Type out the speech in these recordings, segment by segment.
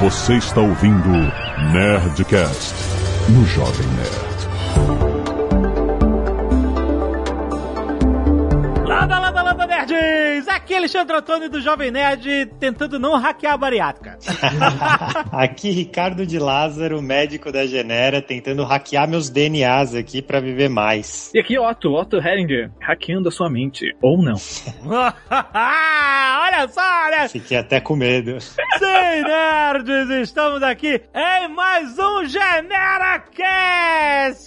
Você está ouvindo Nerdcast no Jovem Nerd. Landa, landa, landa, nerds! Aqui é Alexandre Antônio do Jovem Nerd tentando não hackear a bariátrica. aqui Ricardo de Lázaro, médico da Genera, tentando hackear meus DNAs aqui para viver mais. E aqui Otto, Otto Heringer, hackeando a sua mente, ou não. olha só, olha! Fiquei até com medo. Sim, nerds, estamos aqui em mais um GeneraCast!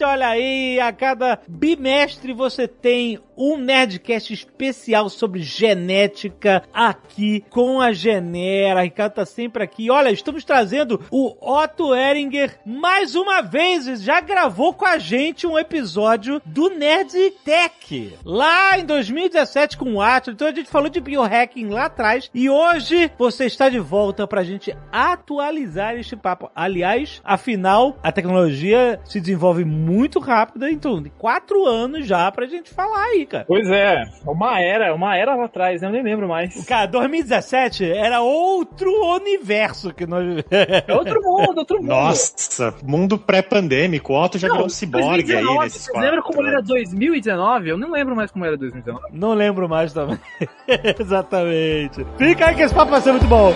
Olha aí, a cada bimestre você tem um Nerdcast especial sobre genética aqui com a Genera. Ricardo tá sempre aqui. Olha, estamos trazendo o Otto Eringer mais uma vez. Já gravou com a gente um episódio do Nerd Tech lá em 2017 com o Atlas. Então a gente falou de biohacking lá atrás e hoje você está de volta pra gente atualizar este papo. Aliás, afinal, a tecnologia se desenvolve muito rápido, então, quatro anos já pra gente falar aí, cara. Pois é, uma era, uma era lá atrás, né? eu nem lembro mais. Cara, 2017 era outro universo que nós. É outro mundo, outro mundo. Nossa, mundo pré-pandêmico. O Otto já virou um ciborgue aí nesses Você lembra como era 2019? Eu não lembro mais como era 2019. Não lembro mais também. Exatamente. Fica aí que esse papo vai ser muito bom.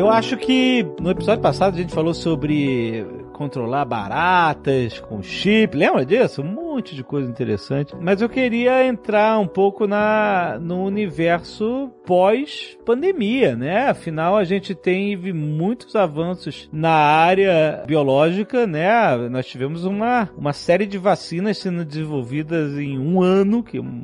Eu acho que no episódio passado a gente falou sobre controlar baratas com chip. Lembra disso? Um monte de coisa interessante. Mas eu queria entrar um pouco na no universo pós-pandemia, né? Afinal, a gente teve muitos avanços na área biológica, né? Nós tivemos uma, uma série de vacinas sendo desenvolvidas em um ano, que é um,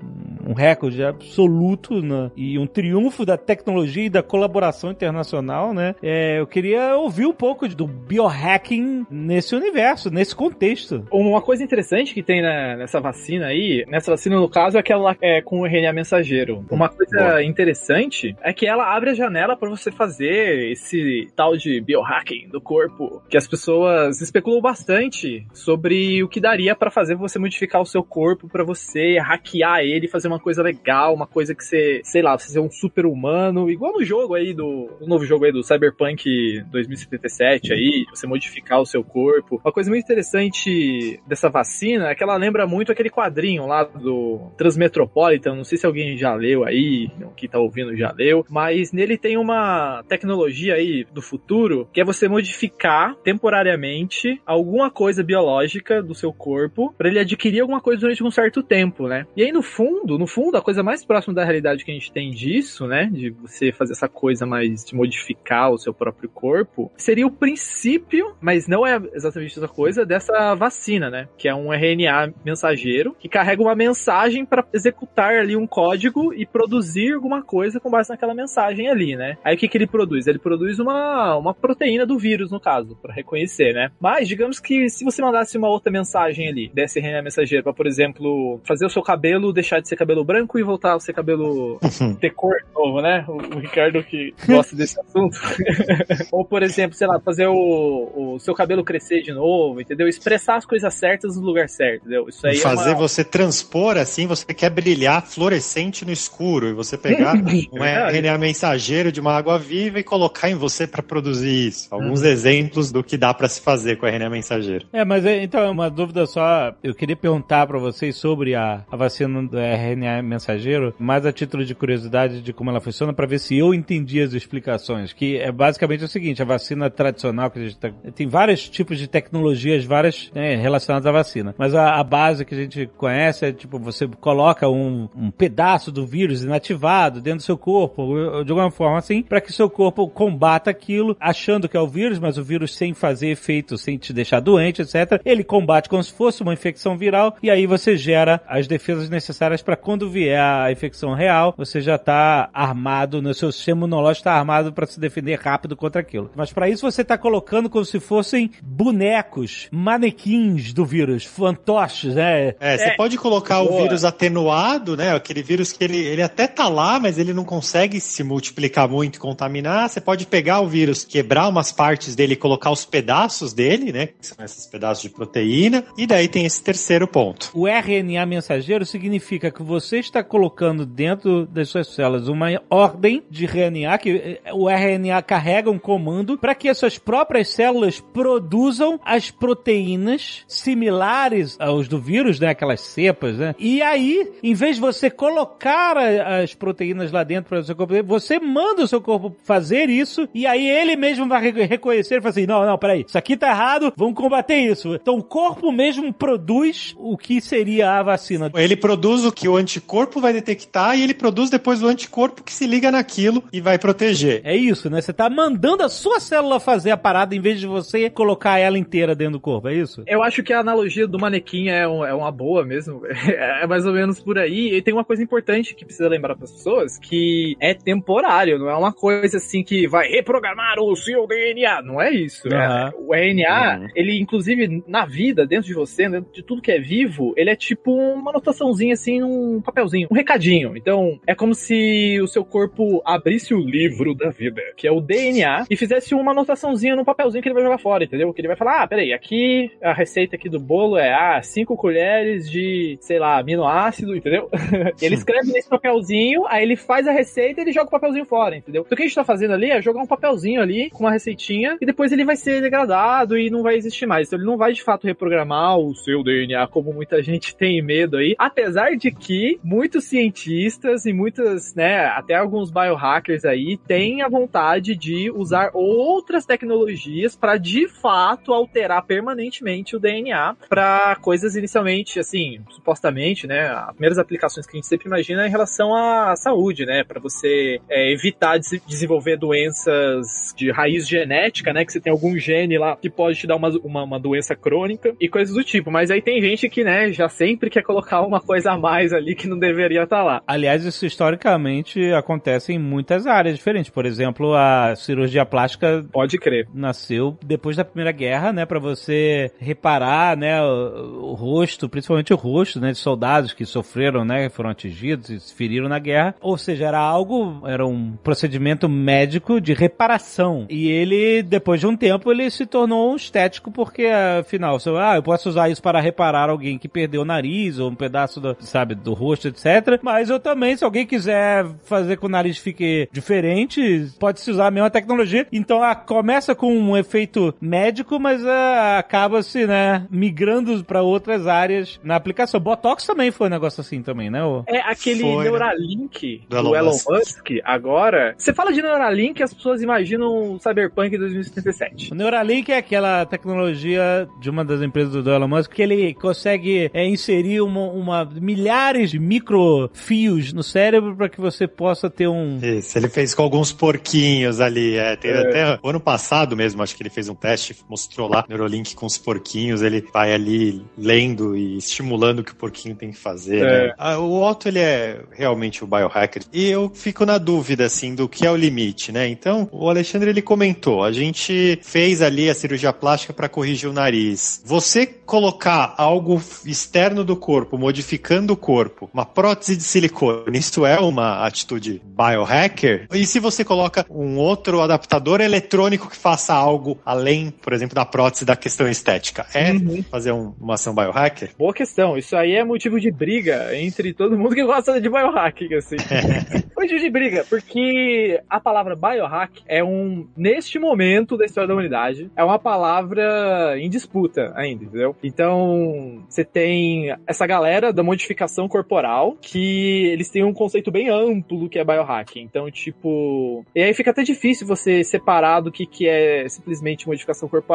um recorde absoluto né? e um triunfo da tecnologia e da colaboração internacional, né? É, eu queria ouvir um pouco do biohacking nesse universo, nesse contexto. Uma coisa interessante que tem na, nessa vacina aí, nessa vacina no caso, é que ela é com o RNA mensageiro. Uma coisa Boa. interessante é que ela abre a janela para você fazer esse tal de biohacking do corpo, que as pessoas especulam bastante sobre o que daria para fazer você modificar o seu corpo para você hackear ele, fazer uma coisa legal, uma coisa que você, sei lá, você ser um super humano, igual no jogo aí do, no novo jogo aí do Cyberpunk 2077 aí, você modificar o seu corpo. Uma coisa muito interessante dessa vacina é que ela lembra muito aquele quadrinho lá do Transmetropolitan. Não sei se alguém já leu aí, que tá ouvindo já leu, mas nele tem uma tecnologia aí do futuro que é você modificar temporariamente alguma coisa biológica do seu corpo para ele adquirir alguma coisa durante um certo tempo, né? E aí no fundo, no fundo, a coisa mais próxima da realidade que a gente tem disso, né, de você fazer essa coisa mais de modificar o seu próprio corpo, seria o princípio, mas não é exatamente essa coisa, dessa vacina, né? Que é um RNA mensageiro que carrega uma mensagem para executar ali um código e produzir alguma coisa com base naquela mensagem ali, né? Aí o que, que ele produz? Ele produz uma, uma proteína do vírus, no caso, para reconhecer, né? Mas, digamos que se você mandasse uma outra mensagem ali, desse RNA mensageiro, para, por exemplo, fazer o seu cabelo deixar de ser cabelo branco e voltar a ser cabelo ter cor novo, né? O, o Ricardo que gosta desse assunto. Ou, por exemplo, sei lá, fazer o, o seu cabelo crescer de novo, entendeu? Expressar as coisas certas no lugar certo, entendeu? Isso aí Fazer é uma... você transpor assim, você quer brilhar fluorescente no escuro e você pegar um RNA mensageiro de uma água viva e colocar em você para produzir isso. Alguns uhum. exemplos do que dá para se fazer com o RNA mensageiro. É, mas é, então, uma dúvida só, eu queria perguntar para vocês sobre a, a vacina do RNA mensageiro, mais a título de curiosidade de como ela funciona, para ver se eu entendi as explicações, que é basicamente o seguinte, a vacina tradicional que a gente tá, tem vários tipos de tecnologias, várias né, relacionadas à vacina, mas a, a, base que a gente conhece é tipo, você coloca um, um pedaço do vírus inativado dentro do seu corpo, de alguma forma assim, para que seu corpo combata aquilo, achando que é o vírus, mas o vírus sem fazer efeito, sem te deixar doente, etc. Ele combate como se fosse uma infecção viral e aí você gera as defesas necessárias para quando vier a infecção real, você já tá armado, no seu sistema imunológico tá armado para se defender rápido contra aquilo. Mas para isso você tá colocando como se fossem bonecos, manequins do vírus, fantoches, né? É, você É. pode colocar o Boa. vírus atenuado, né? Aquele vírus que ele, ele até tá lá, mas ele não consegue se multiplicar muito e contaminar. Você pode pegar o vírus, quebrar umas partes dele e colocar os pedaços dele, né? Que são esses pedaços de proteína. E daí tem esse terceiro ponto. O RNA mensageiro significa que você está colocando dentro das suas células uma ordem de RNA, que eh, o RNA carrega um comando para que as suas próprias células produzam as proteínas similares aos do vírus, né? Aquelas cepas, né? E aí, em vez de você colocar a- as proteínas lá dentro para o seu corpo, você manda o seu corpo fazer isso e aí ele mesmo vai re- reconhecer e falar assim, não, não, peraí, isso aqui tá errado, vamos combater isso. Então o corpo mesmo produz o que seria a vacina. Ele produz o que o anticorpo vai detectar e ele produz depois o anticorpo que se liga naquilo e vai proteger. É isso, né? Você tá mandando a sua célula fazer a parada em vez de você colocar ela inteira dentro do corpo, é isso? Eu acho que a analogia do manequim é, um- é uma boa mesmo. É mais ou menos por aí. E tem uma coisa importante que precisa lembrar para as pessoas, que é temporário, não é uma coisa assim que vai reprogramar o seu DNA. Não é isso. Aham. É, o RNA, Uhum. ele inclusive na vida, dentro de você, dentro de tudo que é vivo, ele é tipo uma anotaçãozinha assim, num papelzinho, um recadinho. Então, é como se o seu corpo abrisse o livro da vida, que é o DNA, e fizesse uma anotaçãozinha num papelzinho que ele vai jogar fora, entendeu? Que ele vai falar, ah, peraí, aqui a receita aqui do bolo é, ah, cinco colheres de, sei lá, aminoácido, entendeu? ele escreve nesse papelzinho, aí ele faz a receita e ele joga o papelzinho fora, entendeu? Então o que a gente tá fazendo ali é jogar um papelzinho ali com uma receitinha e depois ele vai ser degradado e não vai existir mais. Então ele não vai de fato reprogramar o seu DNA como muita gente tem medo aí. Apesar de que muitos cientistas e muitas, né, até alguns biohackers aí têm a vontade de usar outras tecnologias para de fato alterar permanentemente o DNA para coisas inicialmente, assim, supostamente, né, as primeiras aplicações que a gente sempre imagina é em relação à saúde, né, para você é, evitar de desenvolver doenças de raiz genética, né, que você tem algum gene lá que pode te dar uma, uma, uma doença crônica e coisas do tipo. Mas aí tem gente que, né, já sempre quer colocar uma coisa a mais ali que não deveria estar lá. Aliás, isso historicamente acontece em muitas áreas diferentes. Por exemplo, a cirurgia plástica Pode crer. nasceu depois da Primeira Guerra, né, para você reparar, né, o, o rosto, principalmente o rosto, né, de soldados que sofreram, né, foram atingidos e se feriram na guerra. Ou seja, era algo, era um procedimento médico de reparação. E ele, depois de um tempo, ele se tornou um estético porque, afinal, você, ah, eu posso usar isso para reparar alguém que perdeu o nariz ou um pedaço do, sabe, do rosto, etc. Mas eu também, se alguém quiser fazer com o nariz fique diferente, pode se usar a mesma tecnologia. Então, ela começa com um efeito médico, mas ah, acaba-se, né, migrando para outras áreas na aplicação. Botox também foi um negócio assim também, né? ô? É aquele Foi, né? Neuralink Do do, Elon Elon, Musk. Musk. agora. Você fala de Neuralink, as pessoas imaginam Cyberpunk 2077. O Neuralink é aquela tecnologia de uma das empresas do Elon Musk que ele consegue é, inserir uma, uma- milhares de microfios no cérebro para que você possa ter um Isso, ele fez com alguns porquinhos ali. É, teve até o ano passado mesmo, acho que ele fez um teste, mostrou lá Neurolink com os porquinhos. Ele vai ali lendo e estimulando o que o porquinho tem que fazer. É. né? O Otto, ele é realmente o biohacker. E eu fico na dúvida, assim, do que é o limite, né? Então, o Alexandre, ele comentou, a gente fez ali a cirurgia plástica para corrigir o nariz. Você colocar algo externo do corpo, modificando o corpo, uma prótese de silicone, isso é uma atitude biohacker? E se você coloca um outro adaptador eletrônico que faça algo além, por exemplo, da prótese da questão estética? É Uhum. fazer um- uma ação biohacker? Boa questão. Isso aí é motivo de briga entre todo mundo que gosta de biohacking, assim. motivo de briga, porque a palavra biohack é um, neste momento da história da humanidade, é uma palavra em disputa ainda, entendeu? Então, você tem essa galera da modificação corporal que eles têm um conceito bem amplo que é biohacking. Então, tipo. E aí fica até difícil você separar do que, que é simplesmente modificação corporal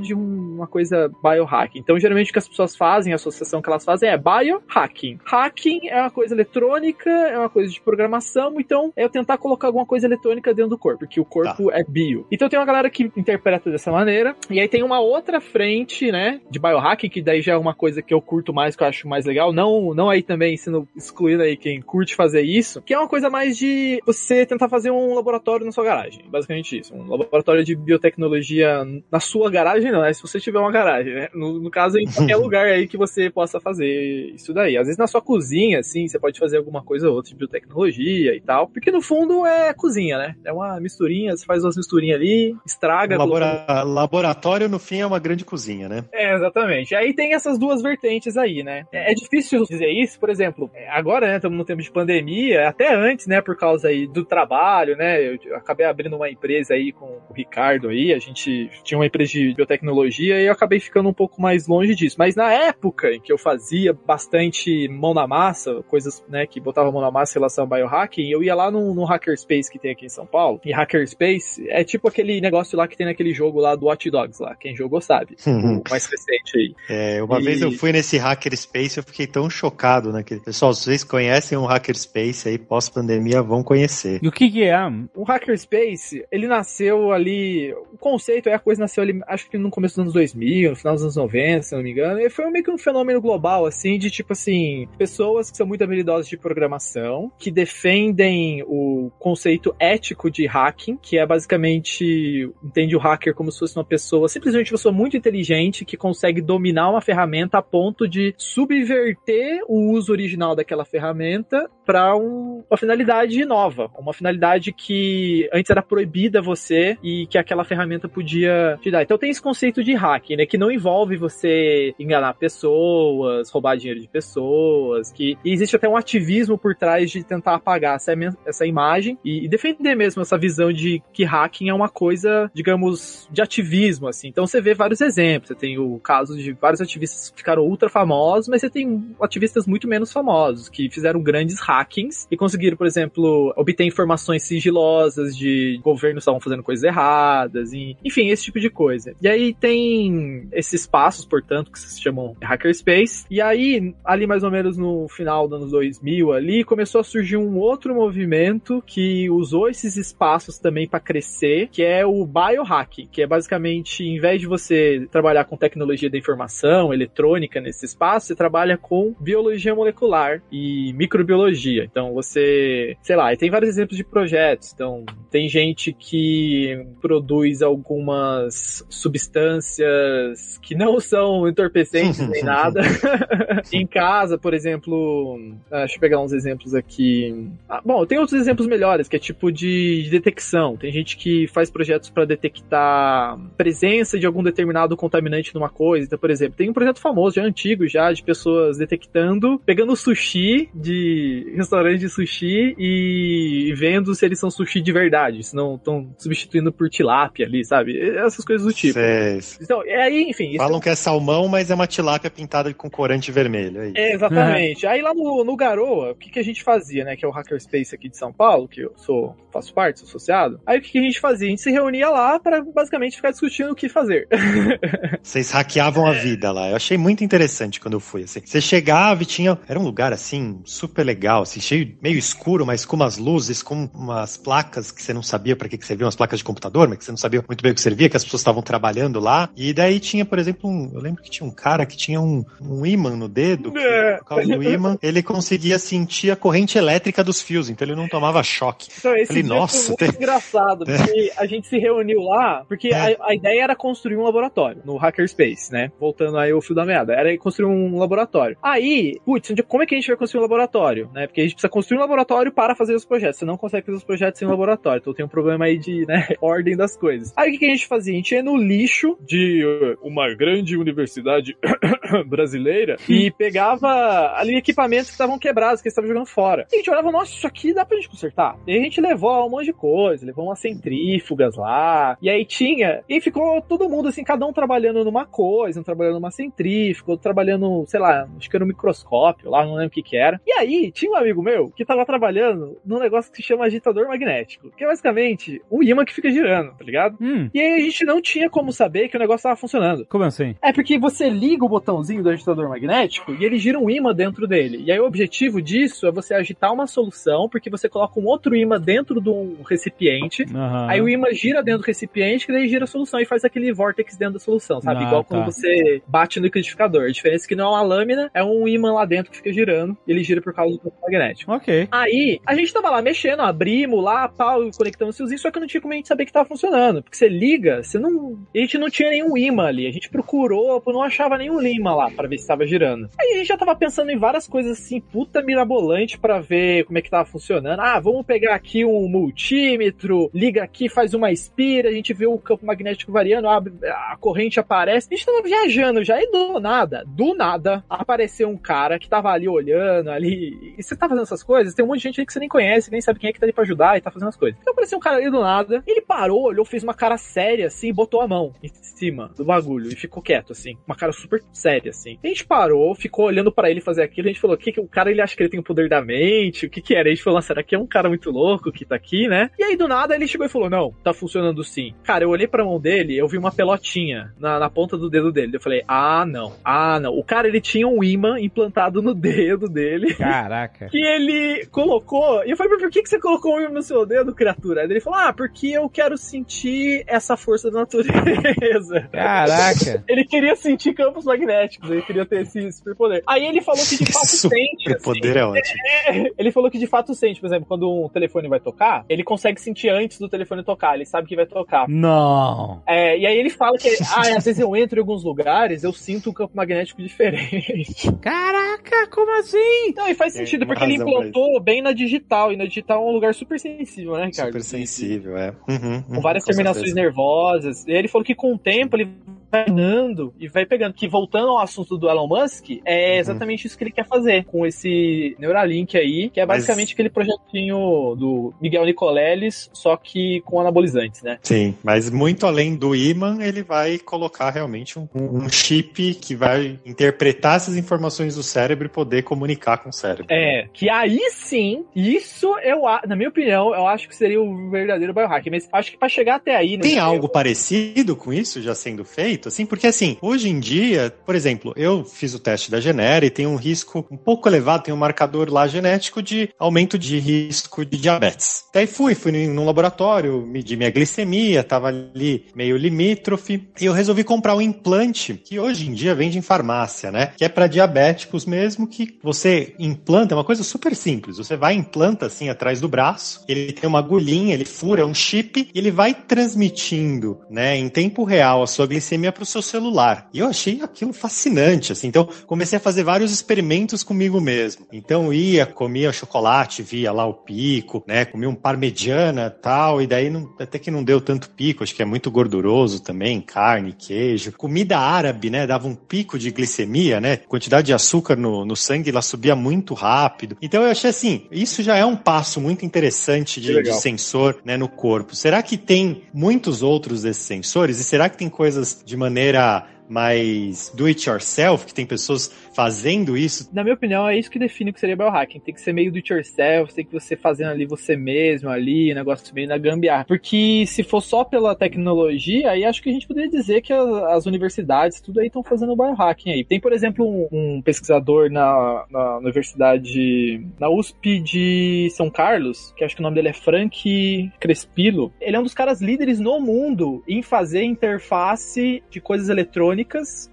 de um- uma coisa biohacking. Então, geralmente o que as pessoas fazem, a associação que elas fazem é biohacking. Hacking é uma coisa eletrônica, é uma coisa de programação, então é eu tentar colocar alguma coisa eletrônica dentro do corpo, porque o corpo é bio. Então tem uma galera que interpreta dessa maneira, e aí tem uma outra frente, né, de biohacking, que daí já é uma coisa que eu curto mais, que eu acho mais legal, não, não aí também sendo excluído aí quem curte fazer isso, que é uma coisa mais de você tentar fazer um laboratório na sua garagem. Basicamente isso. Um laboratório de biotecnologia na sua garagem, não, é se você tiver uma garagem, né? No, no caso, em qualquer lugar aí que você possa fazer isso daí. Às vezes na sua cozinha, assim, você pode fazer alguma coisa ou outra de biotecnologia e tal. Porque no fundo é cozinha, né? É uma misturinha, você faz umas misturinhas ali, estraga. Labora... Laboratório, no fim, é uma grande cozinha, né? É, exatamente. Aí tem essas duas vertentes aí, né? É, é difícil dizer isso, por exemplo, agora, né, estamos no tempo de pandemia, até antes, né, por causa aí do trabalho, né? Eu acabei abrindo uma empresa aí com o Ricardo aí, a gente tinha uma empresa de biotecnologia e eu acabei ficando um pouco mais longe disso. Mas na época em que eu fazia bastante mão na massa, coisas, né, que botava mão na massa em relação ao biohacking, eu ia lá no, no Hackerspace que tem aqui em São Paulo. E Hackerspace é tipo aquele negócio lá que tem naquele jogo lá do Watch Dogs lá. Quem jogou sabe. o mais recente aí. É, uma e... vez eu fui nesse Hackerspace, eu fiquei tão chocado, né? Que, pessoal, se vocês conhecem o um Hackerspace aí, pós-pandemia, vão conhecer. E o que, que é? O Hackerspace, ele nasceu ali. O conceito é a coisa nasceu ali, acho que no começo dos anos 2000, no final dos anos 90, se não me engano. E foi meio que um fenômeno global, assim, de tipo assim, pessoas que são muito habilidosas de programação, que defendem o conceito ético de hacking, que é basicamente entende o hacker como se fosse uma pessoa, simplesmente uma pessoa muito inteligente que consegue dominar uma ferramenta a ponto de subverter o uso original daquela ferramenta para um, uma finalidade nova, uma finalidade que antes era proibida você e que aquela ferramenta podia te dar. Então tem esse conceito de hacking, né, que não envolve você enganar pessoas, roubar dinheiro de pessoas, que existe até um ativismo por trás de tentar apagar essa, essa imagem e, e defender mesmo essa visão de que hacking é uma coisa, digamos, de ativismo, assim. Então você vê vários exemplos. Você tem o caso de vários ativistas que ficaram ultra famosos, mas você tem ativistas muito menos famosos, que fizeram grandes hackings e conseguiram, por exemplo, obter informações sigilosas de governos estavam fazendo coisas erradas, e, enfim, esse tipo de coisa. E aí tem esses passos, portanto, que se chamam hackerspace. E aí, ali mais ou menos no final dos anos 2000 ali, começou a surgir um outro movimento que usou esses espaços também para crescer, que é o biohacking, que é basicamente, em vez de você trabalhar com tecnologia da informação, eletrônica nesse espaço, você trabalha com biologia molecular e microbiologia. Então você, sei lá, tem vários exemplos de projetos. Então, tem gente que produz algumas substâncias que não são entorpecentes nem nada. em casa, por exemplo, ah, deixa eu pegar uns exemplos aqui. Ah, bom, tem outros exemplos melhores, que é tipo de, de detecção. Tem gente que faz projetos para detectar presença de algum determinado contaminante numa coisa. Então, por exemplo, tem um projeto famoso, já antigo, já, de pessoas detectando, pegando sushi de restaurante de sushi e vendo se eles são sushi de verdade, se não estão substituindo por tilápia ali, sabe? Essas coisas do tipo. Sei. Então, é aí, enfim. Falam isso... que é salmão, mas é uma tilápia pintada com corante vermelho. É, é exatamente. Aí lá no, no Garoa, o que, que a gente fazia, né? Que é o Hackerspace aqui de São Paulo, que eu sou, faço parte, sou associado. Aí o que, que a gente fazia? A gente se reunia lá para basicamente ficar discutindo o que fazer. Vocês hackeavam a vida lá. Eu achei muito interessante quando eu fui. Assim. Você chegava e tinha. Era um lugar assim, super legal, assim, cheio, meio escuro, mas com umas luzes, com umas placas que você não sabia para que, que serviam, umas placas de computador, mas que você não sabia muito bem o que servia, que as pessoas estavam trabalhando lá. E daí tinha, por exemplo, um, eu lembro que tinha um cara que tinha um, um imã no dedo, é. por causa do imã, ele conseguia sentir a corrente elétrica dos fios, então ele não tomava choque. Então, esse Falei, nossa, foi muito tem... engraçado, é. porque a gente se reuniu lá, porque é. a, a, ideia era construir um laboratório no Hackerspace, né? Voltando aí o fio da meada, era construir um laboratório. Aí, putz, como é que a gente vai construir um laboratório, né? Porque a gente precisa construir um laboratório para fazer os projetos. Você não consegue fazer os projetos sem laboratório, então tem um problema aí de, né, ordem das coisas. Aí o que a gente fazia? A gente ia no lixo de uma grande universidade brasileira e pegava ali equipamentos que estavam quebrados, que estavam jogando fora. E a gente olhava, nossa, isso aqui dá pra gente consertar. E a gente levou um monte de coisa, levou umas centrífugas lá, e aí tinha, e ficou todo mundo assim, cada um trabalhando numa coisa, um trabalhando numa centrífuga, outro trabalhando, sei lá, acho que era um microscópio lá, não lembro o que que era. E aí tinha amigo meu que tava trabalhando num negócio que se chama agitador magnético, que é basicamente um imã que fica girando, tá ligado? Hum, E aí a gente não tinha como saber que o negócio tava funcionando. como assim? É porque você liga o botãozinho do agitador magnético e ele gira um imã dentro dele. E aí o objetivo disso é você agitar uma solução, porque você coloca um outro imã dentro de um recipiente. Aham. Aí o imã gira dentro do recipiente, que daí gira a solução e faz aquele vortex dentro da solução, sabe? Ah, Igual tá. quando você bate no liquidificador. A diferença é que não é uma lâmina, é um imã lá dentro que fica girando, e ele gira por causa do magnético. Ok. Aí, a gente tava lá mexendo, abrimos lá, pau, conectamos os fiozinhos, só que não tinha como a gente saber que tava funcionando. Porque você liga, você não. A gente não tinha nenhum imã ali. A gente procurou, não achava nenhum imã lá pra ver se tava girando. Aí a gente já tava pensando em várias coisas assim, puta mirabolante pra ver como é que tava funcionando. Ah, vamos pegar aqui um multímetro, liga aqui, faz uma espira, a gente vê o campo magnético variando, abre, a corrente aparece. A gente tava viajando já e do nada, do nada, apareceu um cara que tava ali olhando ali. E você tá fazendo essas coisas, tem um monte de gente aí que você nem conhece, nem sabe quem é que tá ali pra ajudar e tá fazendo as coisas. Então apareceu um cara ali do nada, ele parou, olhou, fez uma cara séria assim, e botou a mão em cima do bagulho e ficou quieto assim, uma cara super séria assim. A gente parou, ficou olhando pra ele fazer aquilo, a gente falou: "O que que o cara ele acha que ele tem o poder da mente? O que que era?" A gente falou: "Nossa, "Será que é um cara muito louco que tá aqui, né?" E aí do nada ele chegou e falou: "Não, tá funcionando sim." Cara, eu olhei pra mão dele, eu vi uma pelotinha na, na ponta do dedo dele. Eu falei: "Ah, não. Ah, não. O cara ele tinha um imã implantado no dedo dele." Caraca. Que ele colocou. E eu falei, mas por que, que você colocou um imã no seu dedo, criatura? Aí ele falou, ah, porque eu quero sentir essa força da natureza. Caraca. Ele queria sentir campos magnéticos, ele queria ter esse superpoder. Aí ele falou que de fato sente. O poder é ótimo. assim. Ele falou que de fato sente, por exemplo, quando um telefone vai tocar, ele consegue sentir antes do telefone tocar, ele sabe que vai tocar. Não. É, e aí ele fala que, ah, às vezes eu entro em alguns lugares, eu sinto um campo magnético diferente. Caraca, como assim? Não, e faz sentido, uma porque ele implantou bem na digital, e na digital é um lugar super sensível, né, Ricardo? Super sensível, é. Uhum, Com uhum, várias com terminações certeza. nervosas. E ele falou que com o tempo ele treinando e vai pegando. Que voltando ao assunto do Elon Musk, é exatamente isso que ele quer fazer com esse Neuralink aí, que é Mas- basicamente aquele projetinho do Miguel Nicoleles, só que com anabolizantes, né? Sim, mas muito além do imã, ele vai colocar realmente um, um chip que vai interpretar essas informações do cérebro e poder comunicar com o cérebro. É, que aí sim, isso eu, na minha opinião, eu acho que seria o verdadeiro biohack. Mas acho que pra chegar até aí, né? Tem algo parecido com isso já sendo feito, assim? Porque assim, hoje em dia, por exemplo, eu fiz o teste da Genera e tem um risco um pouco elevado, tem um marcador lá genético de aumento de risco de diabetes. Daí fui, fui num laboratório, medi minha glicemia, tava ali meio limítrofe, e eu resolvi comprar um implante que hoje em dia vende em farmácia, né? Que é para diabéticos mesmo, que você implanta, é uma coisa super simples. Você vai implanta assim atrás do braço, ele tem uma agulhinha, ele fura, é um chip, e ele vai transmitindo, né, em tempo real a sua glicemia para o seu celular. E eu achei aquilo fascinante, assim. Então, comecei a fazer vários experimentos comigo mesmo. Então, ia, comia chocolate, via lá o pico, né, comia um parmegiana tal, e daí não- até que não deu tanto pico, acho que é muito gorduroso também, carne, queijo. Comida árabe, né, dava um pico de glicemia, né, quantidade de açúcar no, no sangue, ela subia muito rápido. Então, eu achei assim, isso já é um passo muito interessante de, de sensor, né, no corpo. Será que tem muitos outros desses sensores? E será que tem coisas de maneira mais do it yourself, que tem pessoas fazendo isso? Na minha opinião, é isso que define o que seria biohacking. Tem que ser meio do it yourself, tem que você fazendo ali você mesmo, ali, negócio meio na gambiarra. Porque se for só pela tecnologia, aí acho que a gente poderia dizer que as universidades, tudo aí estão fazendo biohacking aí. Tem, por exemplo, um, um pesquisador na, na universidade, na USP de São Carlos, que acho que o nome dele é Frank Crespilo. Ele é um dos caras líderes no mundo em fazer interface de coisas eletrônicas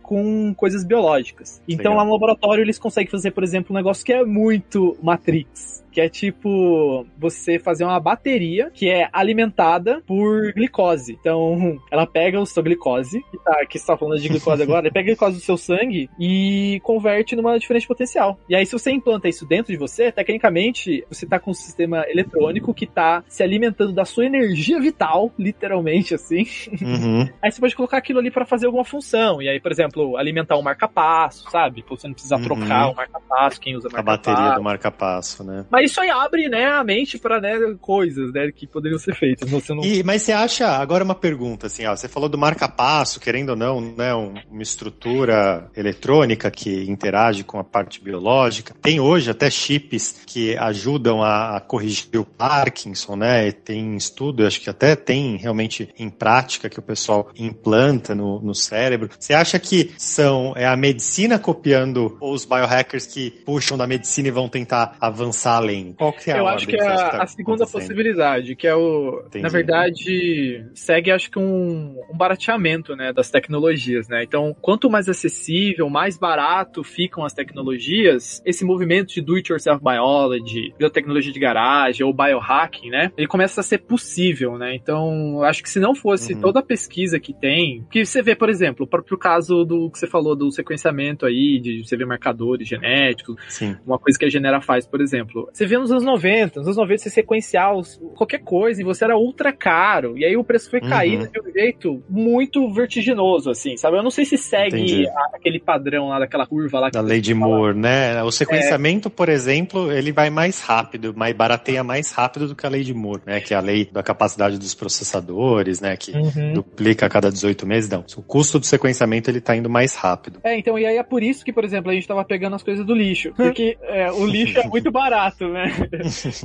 com coisas biológicas. Então Legal. lá no laboratório eles conseguem fazer, por exemplo, um negócio que é muito Matrix. Que é tipo você fazer uma bateria que é alimentada por glicose. Então, ela pega o seu glicose, que, tá, que você tá falando de glicose agora, pega a glicose do seu sangue e converte numa diferente potencial. E aí, se você implanta isso dentro de você, tecnicamente, você tá com um sistema eletrônico que tá se alimentando da sua energia vital, literalmente assim. Uhum. Aí você pode colocar aquilo ali pra fazer alguma função. E aí, por exemplo, alimentar um marca-passo, sabe? Você não precisa Uhum. trocar o marca-passo, quem usa A marca-passo. bateria do marca-passo, né? Mas isso aí abre, né, a mente para né, coisas, né, que poderiam ser feitas. Você não... e, mas você acha, agora uma pergunta, assim, ó, você falou do marca-passo, querendo ou não, né, uma estrutura eletrônica que interage com a parte biológica. Tem hoje até chips que ajudam a, a corrigir o Parkinson, né? Tem estudo, acho que até tem realmente em prática que o pessoal implanta no, no cérebro. Você acha que são é a medicina copiando os biohackers que puxam da medicina e vão tentar avançar além? Qual que é a Eu acho que é a, tá a segunda possibilidade, que é o, Entendi. na verdade, segue acho que um, um barateamento, né, das tecnologias, né? Então, quanto mais acessível, mais barato ficam as tecnologias, esse movimento de do it yourself biology, biotecnologia de garagem ou biohacking, né? Ele começa a ser possível, né? Então, acho que se não fosse uhum. toda a pesquisa que tem, que você vê, por exemplo, o caso do que você falou do sequenciamento aí, de você ver marcadores genéticos, Sim. uma coisa que a Genera faz, por exemplo. Você vê nos anos 90, nos anos 90 você sequenciar os, qualquer coisa e você era ultra caro, e aí o preço foi uhum. caindo de um jeito muito vertiginoso, assim, sabe? Eu não sei se segue a, aquele padrão lá daquela curva lá. Da lei de Moore, né? O sequenciamento, é... por exemplo, ele vai mais rápido, mas barateia mais rápido do que a lei de Moore, né? Que é a lei da capacidade dos processadores, né? Que uhum. duplica a cada 18 meses. Não, o custo do sequenciamento ele tá indo mais rápido. É, então, e aí é por isso que, por exemplo, a gente tava pegando as coisas do lixo. Porque é, o lixo é muito barato, né?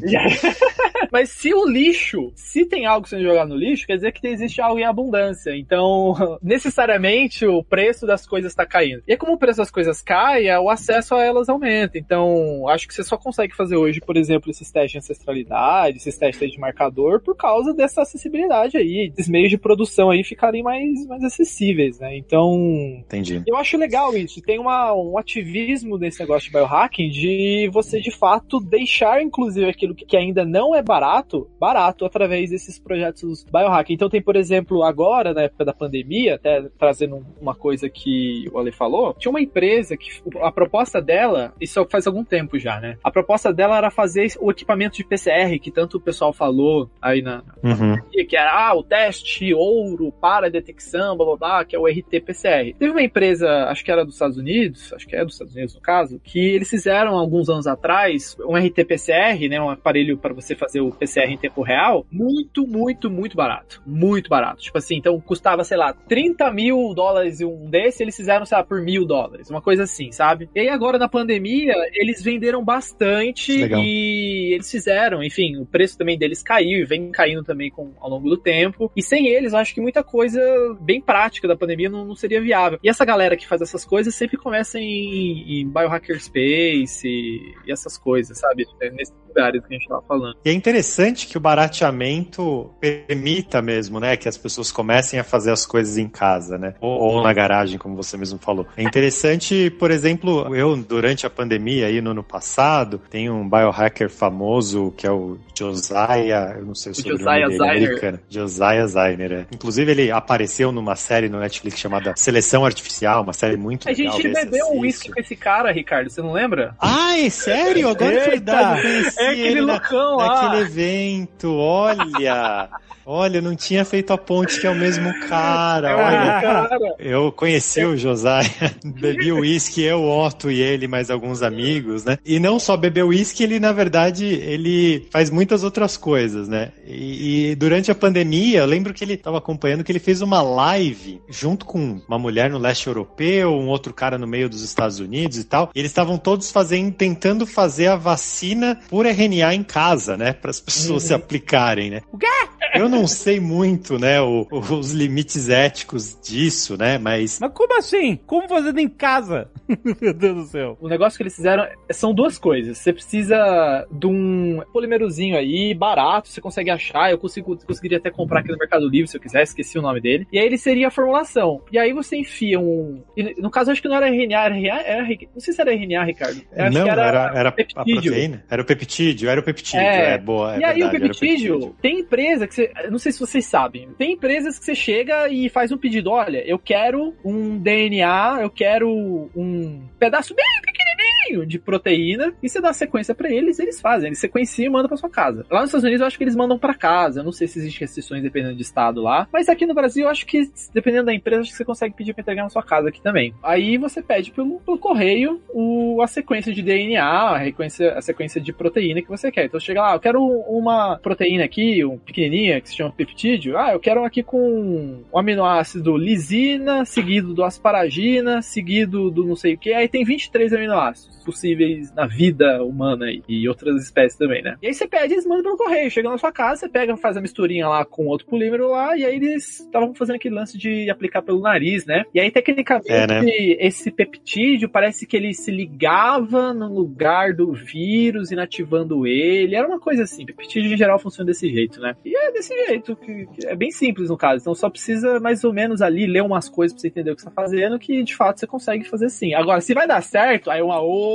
Mas se o lixo, se tem algo sendo jogado no lixo, quer dizer que existe algo em abundância. Então, necessariamente o preço das coisas está caindo. E como o preço das coisas cai, é, o acesso a elas aumenta. Então, acho que você só consegue fazer hoje, por exemplo, esses testes de ancestralidade, esses testes de marcador, por causa dessa acessibilidade aí, esses meios de produção aí ficarem mais, mais acessíveis, né? Então, Entendi. eu acho legal isso. Tem uma, um ativismo nesse negócio de biohacking de você, de fato, deixar, inclusive, aquilo que ainda não é barato, barato através desses projetos biohacking. Então, tem, por exemplo, agora, na época da pandemia, até trazendo uma coisa que o Ale falou, tinha uma empresa que a proposta dela, isso faz algum tempo já, né? A proposta dela era fazer o equipamento de PCR, que tanto o pessoal falou aí na, uhum. que era ah, o teste ouro para detecção, blá blá blá, que é o RT-PCR. Teve uma empresa, acho que era dos Estados Unidos, acho que é dos Estados Unidos no caso, que eles fizeram alguns anos atrás um RT-PCR, né, um aparelho para você fazer o PCR em tempo real, muito, muito, muito barato. Muito barato. Tipo assim, então custava, sei lá, 30 mil dólares um desse, eles fizeram, sei lá, por mil dólares. Uma coisa assim, sabe? E aí agora na pandemia, eles venderam bastante Legal. e eles fizeram, enfim, o preço também deles caiu e vem caindo também com, ao longo do tempo. E sem eles, eu acho que muita coisa bem prática da pandemia não, não seria viável. E essa galera que faz essas coisas sempre começa em, em Biohacker Space e, e essas coisas, sabe? Nesse lugares que a gente estava falando. E é interessante que o barateamento permita mesmo, né, que as pessoas comecem a fazer as coisas em casa, né, ou, ou na garagem, como você mesmo falou. É interessante, por exemplo, eu durante a pandemia aí no ano passado, tem um biohacker famoso que é o Josiah, eu não sei o sobrenome dele, americano. Josiah Zainer, é. Inclusive ele apareceu numa série no Netflix chamada Seleção Artificial, uma série muito a legal. A gente bebeu um uísque com esse cara, Ricardo, você não lembra? Ah, é sério? Agora é verdade, é aquele loucão lá. Naquele evento, olha. Olha, eu não tinha feito a ponte que é o mesmo cara. É olha, cara. Eu conheci o Josiah, bebi uísque, eu, Otto e ele, mais alguns amigos, né? E não só bebeu uísque, ele, na verdade, ele faz muitas outras coisas, né? E, e durante a pandemia, eu lembro que ele estava acompanhando que ele fez uma live junto com uma mulher no leste europeu, um outro cara no meio dos Estados Unidos e tal. E eles estavam todos fazendo, tentando fazer a vacina por RNA em casa, né? Para as pessoas uhum. se aplicarem, né? O quê? Eu não sei muito, né, o, os limites éticos disso, né, mas... Mas como assim? Como fazendo em casa? Meu Deus do céu. O negócio que eles fizeram são duas coisas. Você precisa de um polimerozinho aí, barato, você consegue achar, eu consigo, conseguiria até comprar aqui no Mercado Livre se eu quiser, esqueci o nome dele. E aí ele seria a formulação. E aí você enfia um... No caso, acho que não era RNA, era, RNA, era não sei se era RNA, Ricardo. Eu não, era, era, era a proteína. Era o peptídeo, era o peptídeo, é, é boa, é E verdade, aí o peptídeo, peptídeo, tem empresa que você... Não sei se vocês sabem. Tem empresas que você chega e faz um pedido: olha, eu quero um DNA, eu quero um pedaço bem pequenininho tamanho de proteína e você dá sequência para eles, eles fazem. Eles sequenciam e mandam para sua casa. Lá nos Estados Unidos eu acho que eles mandam para casa. Eu não sei se existem restrições dependendo de estado lá, mas aqui no Brasil eu acho que dependendo da empresa, acho que você consegue pedir para entregar na sua casa aqui também. Aí você pede pelo, pelo correio o, a sequência de DNA, a sequência, a sequência de proteína que você quer. Então chega lá, eu quero uma proteína aqui, um pequenininha que se chama peptídeo. Ah, eu quero aqui com o aminoácido lisina, seguido do asparagina, seguido do não sei o que. Aí tem 23 aminoácidos possíveis na vida humana e, e outras espécies também, né? E aí você pede, eles mandam pelo correio. Chega na sua casa, você pega, faz a misturinha lá com outro polímero lá, e aí eles estavam fazendo aquele lance de aplicar pelo nariz, né? E aí, tecnicamente, é, né? esse peptídeo parece que ele se ligava no lugar do vírus, inativando ele. Era uma coisa assim. Peptídeo em geral funciona desse jeito, né? E é desse jeito, que, que é bem simples no caso. Então só precisa mais ou menos ali ler umas coisas pra você entender o que você tá fazendo, que de fato você consegue fazer sim. Agora, se vai dar certo, aí é uma outra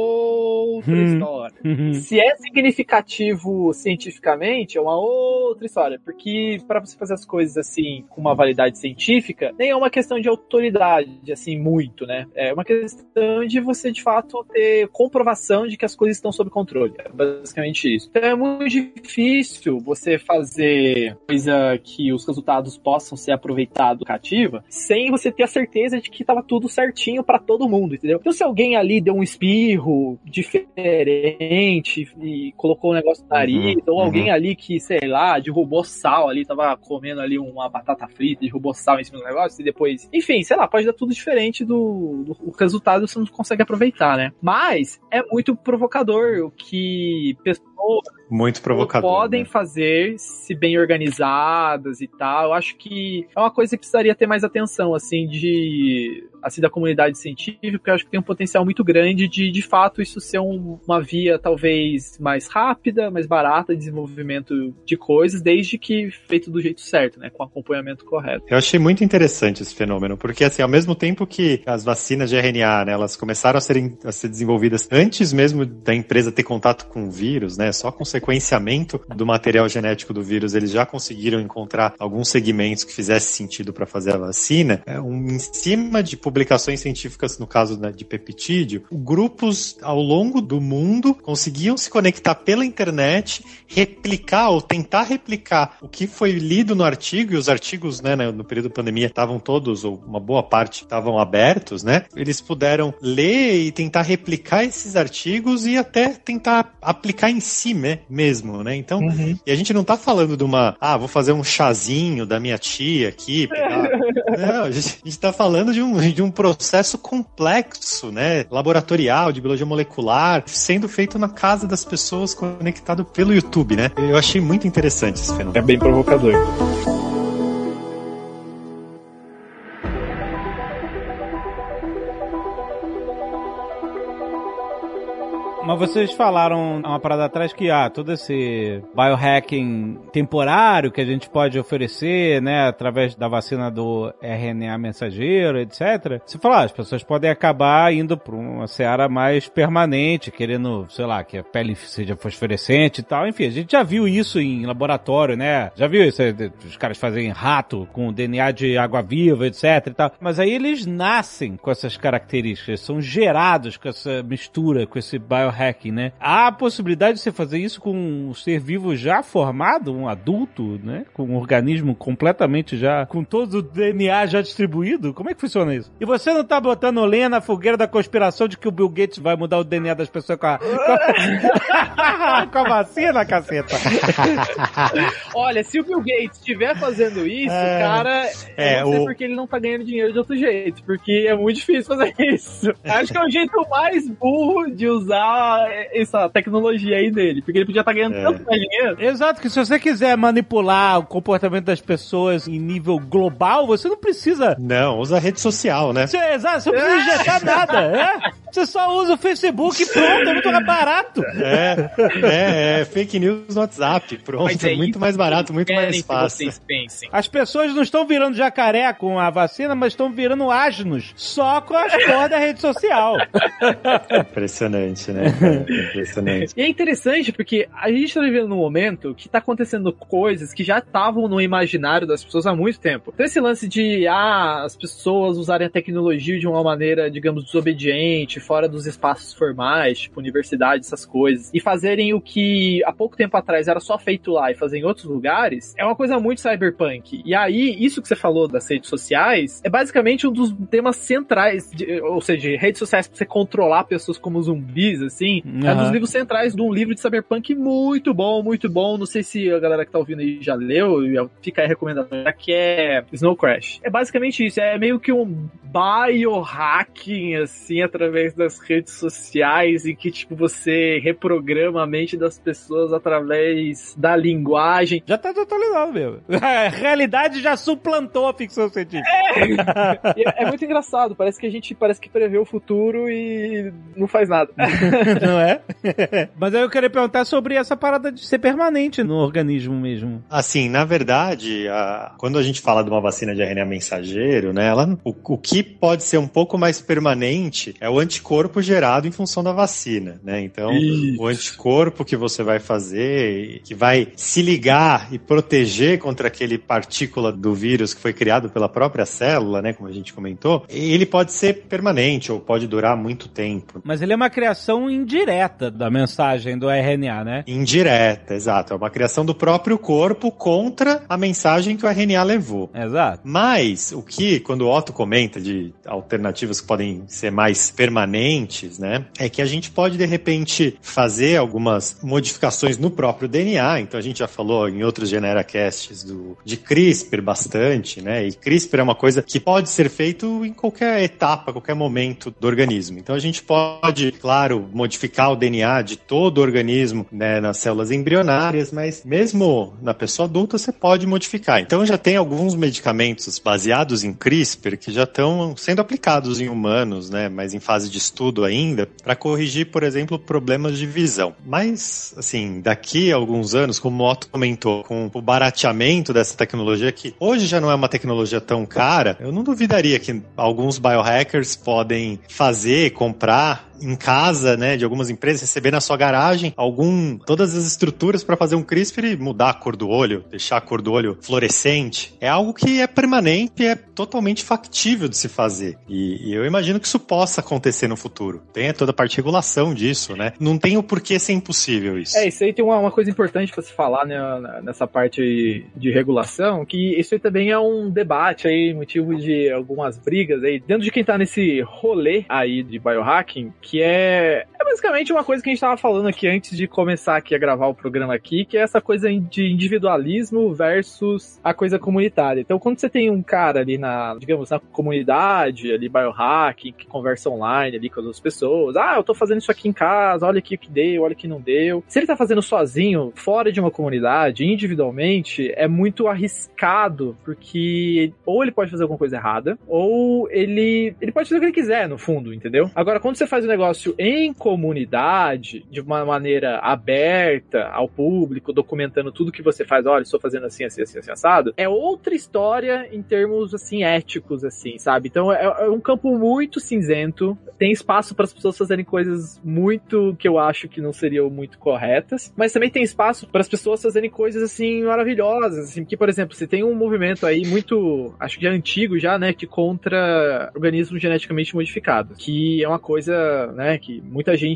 hum. história. Uhum. Se é significativo cientificamente, é uma outra história. Porque para você fazer as coisas assim com uma validade científica, nem é uma questão de autoridade, assim, muito, né? É uma questão de você, de fato, ter comprovação de que as coisas estão sob controle. É basicamente isso. Então é muito difícil você fazer coisa que os resultados possam ser aproveitados cativa sem você ter a certeza de que estava tudo certinho para todo mundo, entendeu? Então se alguém ali deu um espirro diferente e colocou um negócio no nariz, uhum, ou alguém uhum. ali que, sei lá, derrubou sal ali, tava comendo ali uma batata frita, derrubou sal em cima do negócio e depois. Enfim, sei lá, pode dar tudo diferente do, do resultado você não consegue aproveitar, né? Mas é muito provocador o que pessoas muito provocador. Podem né? fazer, se bem organizadas e tal. Eu acho que é uma coisa que precisaria ter mais atenção, assim, de assim da comunidade científica, porque eu acho que tem um potencial muito grande de, de fato, isso ser um, uma via talvez mais rápida, mais barata de desenvolvimento de coisas, desde que feito do jeito certo, né, com acompanhamento correto. Eu achei muito interessante esse fenômeno, porque assim, ao mesmo tempo que as vacinas de RNA, né, elas começaram a, serem, a ser desenvolvidas antes mesmo da empresa ter contato com o vírus, né, só com sequenciamento do material genético do vírus, eles já conseguiram encontrar alguns segmentos que fizesse sentido para fazer a vacina. É, um, em cima de publicações científicas, no caso né, de peptídeo, grupos ao longo do mundo conseguiam se conectar pela internet, replicar ou tentar replicar o que foi lido no artigo, e os artigos né, no período da pandemia estavam todos, ou uma boa parte, estavam abertos, né? Eles puderam ler e tentar replicar esses artigos e até tentar aplicar em si né, mesmo, né? Então, uhum. e a gente não tá falando de uma, ah, vou fazer um chazinho da minha tia aqui, pegar... não, a gente, a gente tá falando de um, de um processo complexo, né? Laboratorial, de biologia molecular, sendo feito na casa das pessoas conectado pelo YouTube, né? Eu achei muito interessante esse fenômeno. É bem provocador. Mas vocês falaram uma parada atrás que, ah, todo esse biohacking temporário que a gente pode oferecer, né, através da vacina do RNA mensageiro, etc. Você falou, ah, as pessoas podem acabar indo para uma seara mais permanente, querendo, sei lá, que a pele seja fosforescente e tal. Enfim, a gente já viu isso em laboratório, né? Já viu isso? Os caras fazem rato com DNA de água-viva, etc e tal. Mas aí eles nascem com essas características, são gerados com essa mistura, com esse biohacking biohacking, né? Há a possibilidade de você fazer isso com um ser vivo já formado, um adulto, né? Com um organismo completamente já, com todo o DNA já distribuído? Como é que funciona isso? E você não tá botando lenha na fogueira da conspiração de que o Bill Gates vai mudar o DNA das pessoas com a, com a, com a vacina, caceta? Olha, se o Bill Gates estiver fazendo isso, é, cara, é, eu não sei o... porque ele não tá ganhando dinheiro de outro jeito, porque é muito difícil fazer isso. Acho que é o jeito mais burro de usar essa tecnologia aí dele, porque ele podia estar tá ganhando é. tanto mais dinheiro. Exato, que se você quiser manipular o comportamento das pessoas em nível global, você não precisa. Não, usa rede social, né? Você, exato, você não precisa injetar nada, é? Você só usa o Facebook e pronto, é muito mais barato. É, é, é fake news no WhatsApp, pronto, é muito mais barato, muito mais fácil. As pessoas não estão virando jacaré com a vacina, mas estão virando asnos, só com as porras da rede social. Impressionante, né? Impressionante. e é interessante porque a gente tá vivendo num momento que tá acontecendo coisas que já estavam no imaginário das pessoas há muito tempo. Então esse lance de, ah, as pessoas usarem a tecnologia de uma maneira, digamos, desobediente, fora dos espaços formais, tipo universidade, essas coisas, e fazerem o que há pouco tempo atrás era só feito lá e fazer em outros lugares, é uma coisa muito cyberpunk. E aí, isso que você falou das redes sociais é basicamente um dos temas centrais, de, ou seja, redes sociais pra você controlar pessoas como zumbis, assim, uhum. é um dos livros centrais de um livro de cyberpunk muito bom, muito bom. Não sei se a galera que tá ouvindo aí já leu, fica aí recomendação, que é Snow Crash. É basicamente isso, é meio que um biohacking, assim, através das redes sociais, e que, tipo, você reprograma a mente das pessoas através da linguagem. Já tá totalizado mesmo. A realidade já suplantou a ficção científica. É, é muito engraçado, parece que a gente parece que prevê o futuro e não faz nada. não é? Mas aí eu queria perguntar sobre essa parada de ser permanente no organismo mesmo. Assim, na verdade, a... quando a gente fala de uma vacina de RNA mensageiro, né, ela, o, o que pode ser um pouco mais permanente é o anticorpo gerado em função da vacina, né? Então, Isso. o anticorpo que você vai fazer, que vai se ligar e proteger contra aquele partícula do vírus que foi criado pela própria célula, né, como a gente comentou, ele pode ser permanente ou pode durar muito tempo. Mas ele é uma criação indireta da mensagem do RNA, né? Indireta, exato. É uma criação do próprio corpo contra a mensagem que o RNA levou. Exato. Mas o que, quando o Otto comenta de alternativas que podem ser mais permanentes, né, é que a gente pode de repente fazer algumas modificações no próprio DNA. Então a gente já falou em outros generacasts do de CRISPR bastante, né? E CRISPR é uma coisa que pode ser feito em qualquer etapa, qualquer momento do organismo. Então a gente pode, claro, modificar o DNA de todo o organismo, né, nas células embrionárias, mas mesmo na pessoa adulta você pode modificar. Então já tem alguns medicamentos baseados em CRISPR que já estão sendo aplicados em humanos, né, mas em fase de estudo ainda, para corrigir, por exemplo, problemas de visão. Mas, assim, daqui a alguns anos, como o Otto comentou, com o barateamento dessa tecnologia, que hoje já não é uma tecnologia tão cara, eu não duvidaria que alguns biohackers podem fazer, comprar em casa, né, de algumas empresas, receber na sua garagem algum todas as estruturas para fazer um CRISPR e mudar a cor do olho, deixar a cor do olho fluorescente. É algo que é permanente, é totalmente factível de se fazer. E, e eu imagino que isso possa acontecer no futuro. Tem toda a particulação disso, né? Não tem o porquê ser impossível isso. É, isso aí tem uma, uma coisa importante para se falar né, nessa parte de regulação, que isso aí também é um debate aí, motivo de algumas brigas aí, dentro de quem tá nesse rolê aí de biohacking, que é, é basicamente uma coisa que a gente estava falando aqui antes de começar aqui a gravar o programa aqui, que é essa coisa de individualismo versus a coisa comunitária. Então, quando você tem um cara ali na, digamos, na comunidade, ali, biohacking, que conversa online ali com as outras pessoas, ah, eu tô fazendo isso aqui em casa, olha aqui o que deu, olha o que não deu. Se ele tá fazendo sozinho, fora de uma comunidade, individualmente, é muito arriscado, porque ou ele pode fazer alguma coisa errada, ou ele, ele pode fazer o que ele quiser, no fundo, entendeu? Agora, quando você faz um negócio em comunidade, de uma maneira aberta ao público, documentando tudo que você faz, olha, estou fazendo assim, assim, assim, assim, assado, é outra história em termos, assim, éticos, assim, sabe? Então é, é um campo muito cinzento, tem espaço para as pessoas fazerem coisas muito que eu acho que não seriam muito corretas, mas também tem espaço para as pessoas fazerem coisas, assim, maravilhosas, assim, que, por exemplo, você tem um movimento aí muito, acho que já antigo já, né, que contra organismos geneticamente modificados, que é uma coisa né, que muita gente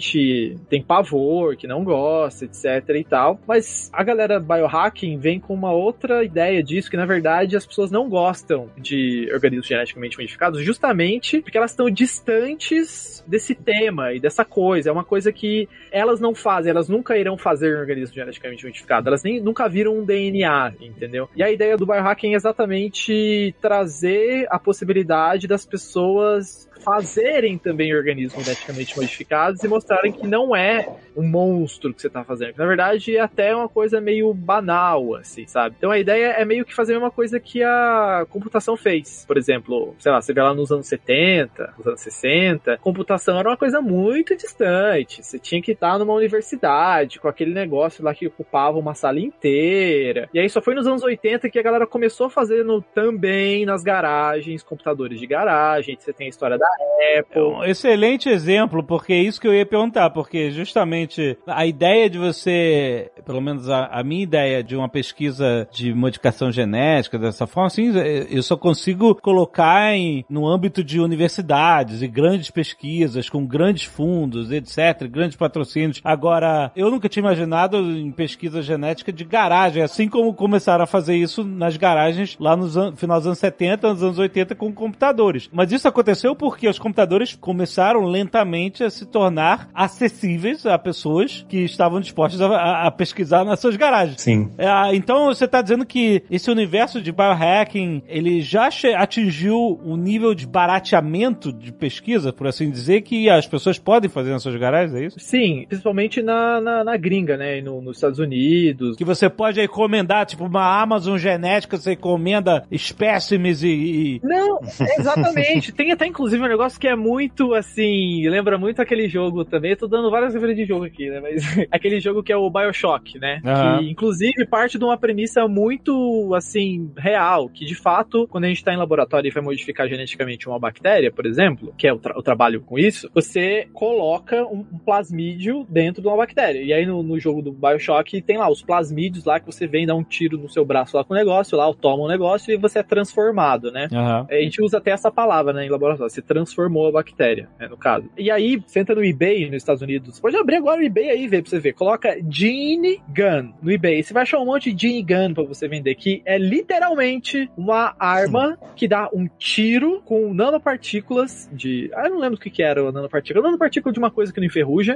tem pavor, que não gosta, etc e tal. Mas a galera biohacking vem com uma outra ideia disso, que na verdade as pessoas não gostam de organismos geneticamente modificados, justamente porque elas estão distantes desse tema e dessa coisa. É uma coisa que elas não fazem, elas nunca irão fazer um organismo geneticamente modificado. Elas nem nunca viram um DNA, entendeu? E a ideia do biohacking é exatamente trazer a possibilidade das pessoas fazerem também organismos geneticamente modificados e mostrarem que não é um monstro que você tá fazendo. Na verdade, é até uma coisa meio banal, assim, sabe? Então a ideia é meio que fazer a mesma coisa que a computação fez. Por exemplo, sei lá, você vê lá nos anos 70, nos anos 60, computação era uma coisa muito distante. Você tinha que estar numa universidade com aquele negócio lá que ocupava uma sala inteira. E aí só foi nos anos 80 que a galera começou fazendo também nas garagens, computadores de garagem. Você tem a história da Apple. É excelente exemplo, porque é isso que eu ia perguntar, porque justamente a ideia de você, pelo menos a, a minha ideia de uma pesquisa de modificação genética dessa forma, assim, eu só consigo colocar em, no âmbito de universidades e grandes pesquisas com grandes fundos, etc., grandes patrocínios. Agora, eu nunca tinha imaginado em pesquisa genética de garagem, assim como começaram a fazer isso nas garagens lá nos final dos anos 70, nos anos 80 com computadores. Mas isso aconteceu porque os computadores começaram lentamente a se tornar acessíveis a pessoas que estavam dispostas a, a pesquisar nas suas garagens. Sim. É, então você está dizendo que esse universo de biohacking ele já atingiu um nível de barateamento de pesquisa, por assim dizer, que as pessoas podem fazer nas suas garagens, é isso? Sim, principalmente na, na, na gringa, né? No, nos Estados Unidos. Que você pode encomendar, tipo, uma Amazon genética, você encomenda espécimes e, e... Não, exatamente. Tem até inclusive um negócio que é muito assim, lembra muito aquele jogo também. Eu tô dando várias referências de jogo aqui, né? Mas aquele jogo que é o Bioshock, né? Uhum. Que inclusive parte de uma premissa muito assim, real, que de fato, quando a gente tá em laboratório e vai modificar geneticamente uma bactéria, por exemplo, que é o, tra o trabalho com isso, você coloca um, um, plasmídio dentro de uma bactéria. E aí no, no, jogo do Bioshock tem lá os plasmídios lá que você vem dar um tiro no seu braço lá com o negócio, lá toma um negócio e você é transformado, né? Uhum. A gente usa até essa palavra, né, em laboratório. Você transformou a bactéria, né, no caso. E aí, você entra no eBay nos Estados Unidos. Pode abrir agora o eBay aí, ver pra você ver. Coloca Gene Gun no eBay. Você vai achar um monte de Gene Gun pra você vender, que é literalmente uma arma que dá um tiro com nanopartículas de. Ah, eu não lembro o que, que era a nanopartícula. Nanopartícula de uma coisa que não enferruja.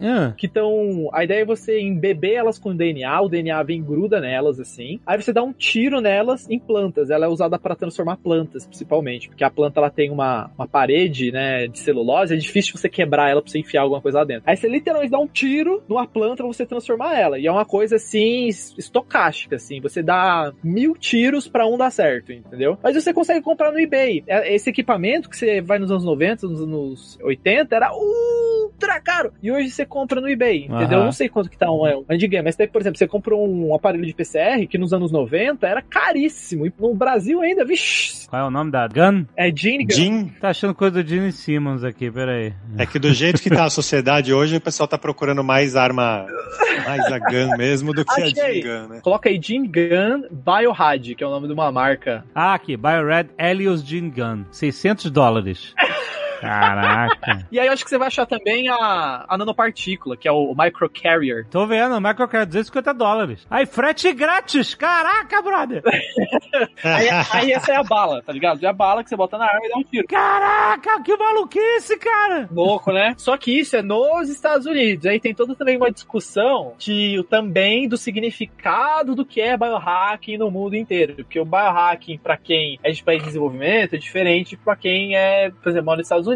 É. que então. A ideia é você embeber elas com DNA, o DNA vem gruda nelas assim. Aí você dá um tiro nelas em plantas. Ela é usada para transformar plantas, principalmente. Porque a planta ela tem uma, uma parede, né, de celulose, é difícil você quebrar ela pra você enfiar alguma coisa lá dentro. Aí você literalmente dá um tiro numa planta pra você transformar ela. E é uma coisa assim, estocástica, assim. Você dá mil tiros para um dar certo, entendeu? Mas você consegue comprar no eBay. É, esse equipamento que você vai nos anos 90, nos anos 80, era ultra caro. E hoje você compra no eBay, entendeu? Uhum. Eu não sei quanto que tá um, um game, mas daí, por exemplo, você comprou um aparelho de PCR que nos anos 90 era caríssimo. E no Brasil ainda, vixi. Qual é o nome da gun? É Gene Gun. Jim, Tá achando coisa do Gene Simmons aqui, peraí. é que do jeito que tá a sociedade hoje, o pessoal tá procurando mais arma, mais a gun mesmo do que a Achei. Jim Gun, né? Coloca aí Gene Gun Biohad, que é o nome de uma marca. Ah, aqui, BioRed Helios Gene Gun. 600 dólares. Caraca. E aí eu acho que você vai achar também a, a nanopartícula, que é o microcarrier. Tô vendo, Microcard 250 dólares. Aí, frete grátis! Caraca, brother! Aí, aí essa é a bala, tá ligado? É a bala que você bota na arma e dá um tiro. Caraca, que maluquice, cara! Louco, né? Só que isso é nos Estados Unidos. Aí tem toda também uma discussão de, também do significado do que é biohacking no mundo inteiro. Porque o biohacking, pra quem é de país de desenvolvimento, é diferente pra quem é, por exemplo, nos Estados Unidos.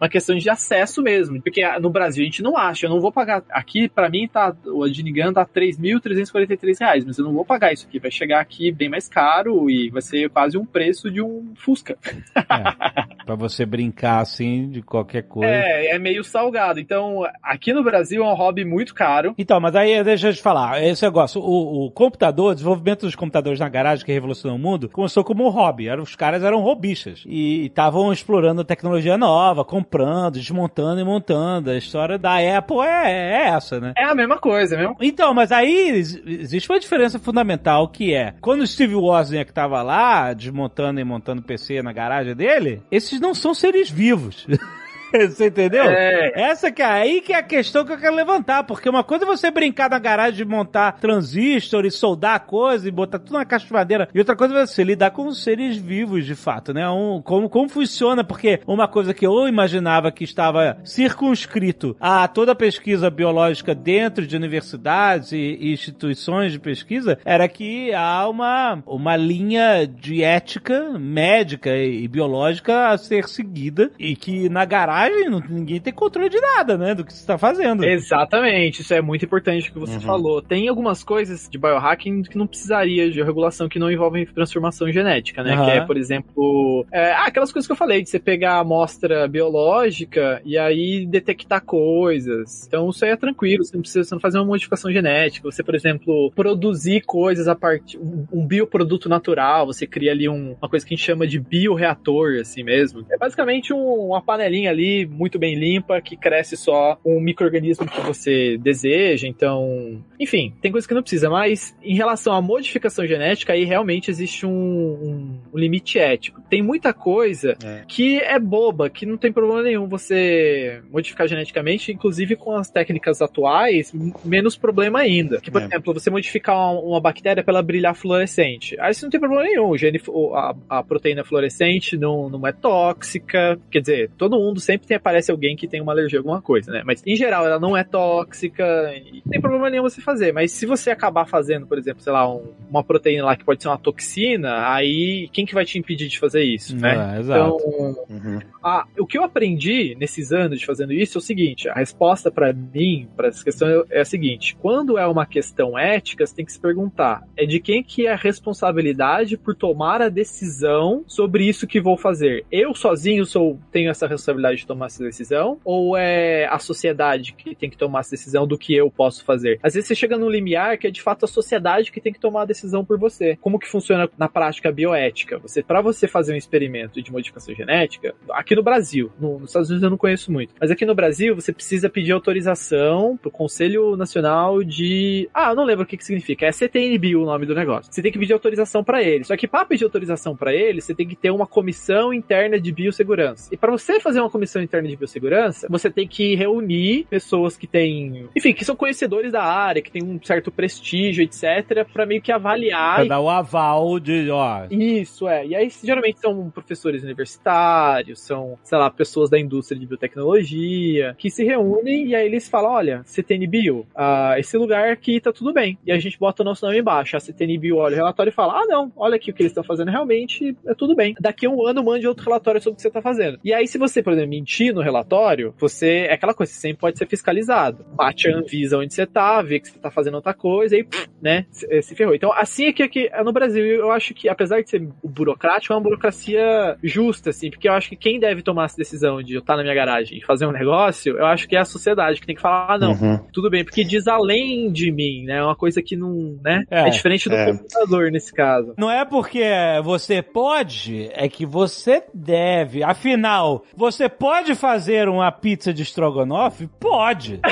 Uma questão de acesso mesmo. Porque no Brasil a gente não acha. Eu não vou pagar. Aqui, pra mim, tá, o Adinigan tá 3.343 reais. Mas eu não vou pagar isso aqui. Vai chegar aqui bem mais caro e vai ser quase um preço de um Fusca. É, pra você brincar assim de qualquer coisa. É, é meio salgado. Então, aqui no Brasil é um hobby muito caro. Então, mas aí deixa eu te falar, esse negócio, o, o computador, o desenvolvimento dos computadores na garagem que revolucionou o mundo, começou como um hobby. Era, os caras eram robistas e estavam explorando tecnologia nova, comprando, desmontando e montando. A história da Apple é, é essa, né? É a mesma coisa, mesmo. Então, mas aí ex- existe uma diferença fundamental que é, quando o Steve Wozniak tava lá, desmontando e montando PC na garagem dele, esses não são seres vivos. Você entendeu? É. Essa que é aí que é a questão que eu quero levantar, porque uma coisa é você brincar na garagem de montar transistor e soldar coisa e botar tudo na caixa de madeira, e outra coisa é você lidar com seres vivos de fato, né? Um, como, como funciona, porque uma coisa que eu imaginava que estava circunscrito a toda a pesquisa biológica dentro de universidades e, e instituições de pesquisa era que há uma, uma linha de ética médica e biológica a ser seguida e que na garagem dosagem, não, ninguém tem controle de nada, né? Do que você está fazendo. Exatamente, isso é muito importante que você Uhum. falou. Tem algumas coisas de biohacking que não precisaria de regulação que não envolvem transformação genética, né? Aham. Que é, por exemplo, é, ah, aquelas coisas que eu falei, de você pegar a amostra biológica e aí detectar coisas. Então isso aí é tranquilo, você não precisa você não fazer uma modificação genética. Você, por exemplo, produzir coisas a partir. Um, um bioproduto natural, você cria ali um- uma coisa que a gente chama de bioreator, assim mesmo. É basicamente um- uma panelinha ali, muito bem limpa, que cresce só um microorganismo que você deseja. Então, enfim, tem coisas que não precisa, mas em relação à modificação genética, aí realmente existe um, um- um limite ético. Tem muita coisa É. que é boba, que não tem problema nenhum você modificar geneticamente, inclusive com as técnicas atuais, menos problema ainda. Que, por É. exemplo, você modificar uma, uma bactéria para ela brilhar fluorescente. Aí isso não tem problema nenhum. O gene, a, a proteína fluorescente não, não é tóxica. Quer dizer, todo mundo sempre tem, aparece alguém que tem uma alergia a alguma coisa, né? Mas em geral ela não é tóxica. E não tem problema nenhum você fazer. Mas se você acabar fazendo, por exemplo, sei lá, um- uma proteína lá que pode ser uma toxina, aí quem que vai te impedir de fazer isso, né? É, exato. Então, Uhum. ah, o que eu aprendi nesses anos de fazendo isso é o seguinte: a resposta pra mim, para essa questão, é a seguinte: quando é uma questão ética, você tem que se perguntar: é de quem que é a responsabilidade por tomar a decisão sobre isso que vou fazer? Eu sozinho sou tenho essa responsabilidade de tomar essa decisão? Ou é a sociedade que tem que tomar essa decisão do que eu posso fazer? Às vezes você chega num limiar que é de fato a sociedade que tem que tomar a decisão por você. Como que funciona na prática bioética? Você, para você fazer um experimento de modificação genética, aqui no Brasil, no- nos Estados Unidos eu não conheço muito, mas aqui no Brasil você precisa pedir autorização pro Conselho Nacional de, ah, eu não lembro o que que significa, é CTNBio o nome do negócio. Você tem que pedir autorização para ele. Só que para pedir autorização para ele, você tem que ter uma comissão interna de biossegurança. E para você fazer uma comissão interna de biossegurança, você tem que reunir pessoas que têm, enfim, que são conhecedores da área, que têm um certo prestígio, etc, para meio que avaliar Pra e dar o aval de, ó. isso, é. E aí, geralmente são professores universitários, são, sei lá, pessoas da indústria de biotecnologia, que se reúnem e aí eles falam: olha, CTN Bio, ah, esse lugar aqui tá tudo bem. E a gente bota o nosso nome embaixo. A CTN Bio olha o relatório e fala: ah, não, olha aqui o que eles estão fazendo realmente, é tudo bem. Daqui a um ano mande outro relatório sobre o que você tá fazendo. E aí, se você, por exemplo, mentir no relatório, você. É aquela coisa, você sempre pode ser fiscalizado. Bate a Anvisa onde você tá, vê que você tá fazendo outra coisa e, né, se, se ferrou. Então, assim é que aqui é no Brasil. Eu acho que, apesar de ser burocrático, é uma burocracia justa, assim, porque eu acho que quem deve tomar essa decisão de eu estar na minha garagem e fazer um negócio, eu acho que é a sociedade que tem que falar, ah, não, Uhum. tudo bem, porque diz além de mim, né? É uma coisa que não, né? É, É, diferente do é. computador nesse caso. Não é porque você pode, é que você deve. Afinal, você pode fazer uma pizza de estrogonofe? Pode.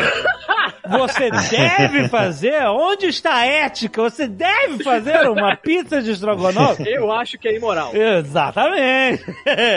Você deve fazer? Onde está a ética? Você deve fazer uma pizza de estrogonofe? Eu acho que é imoral. Exatamente.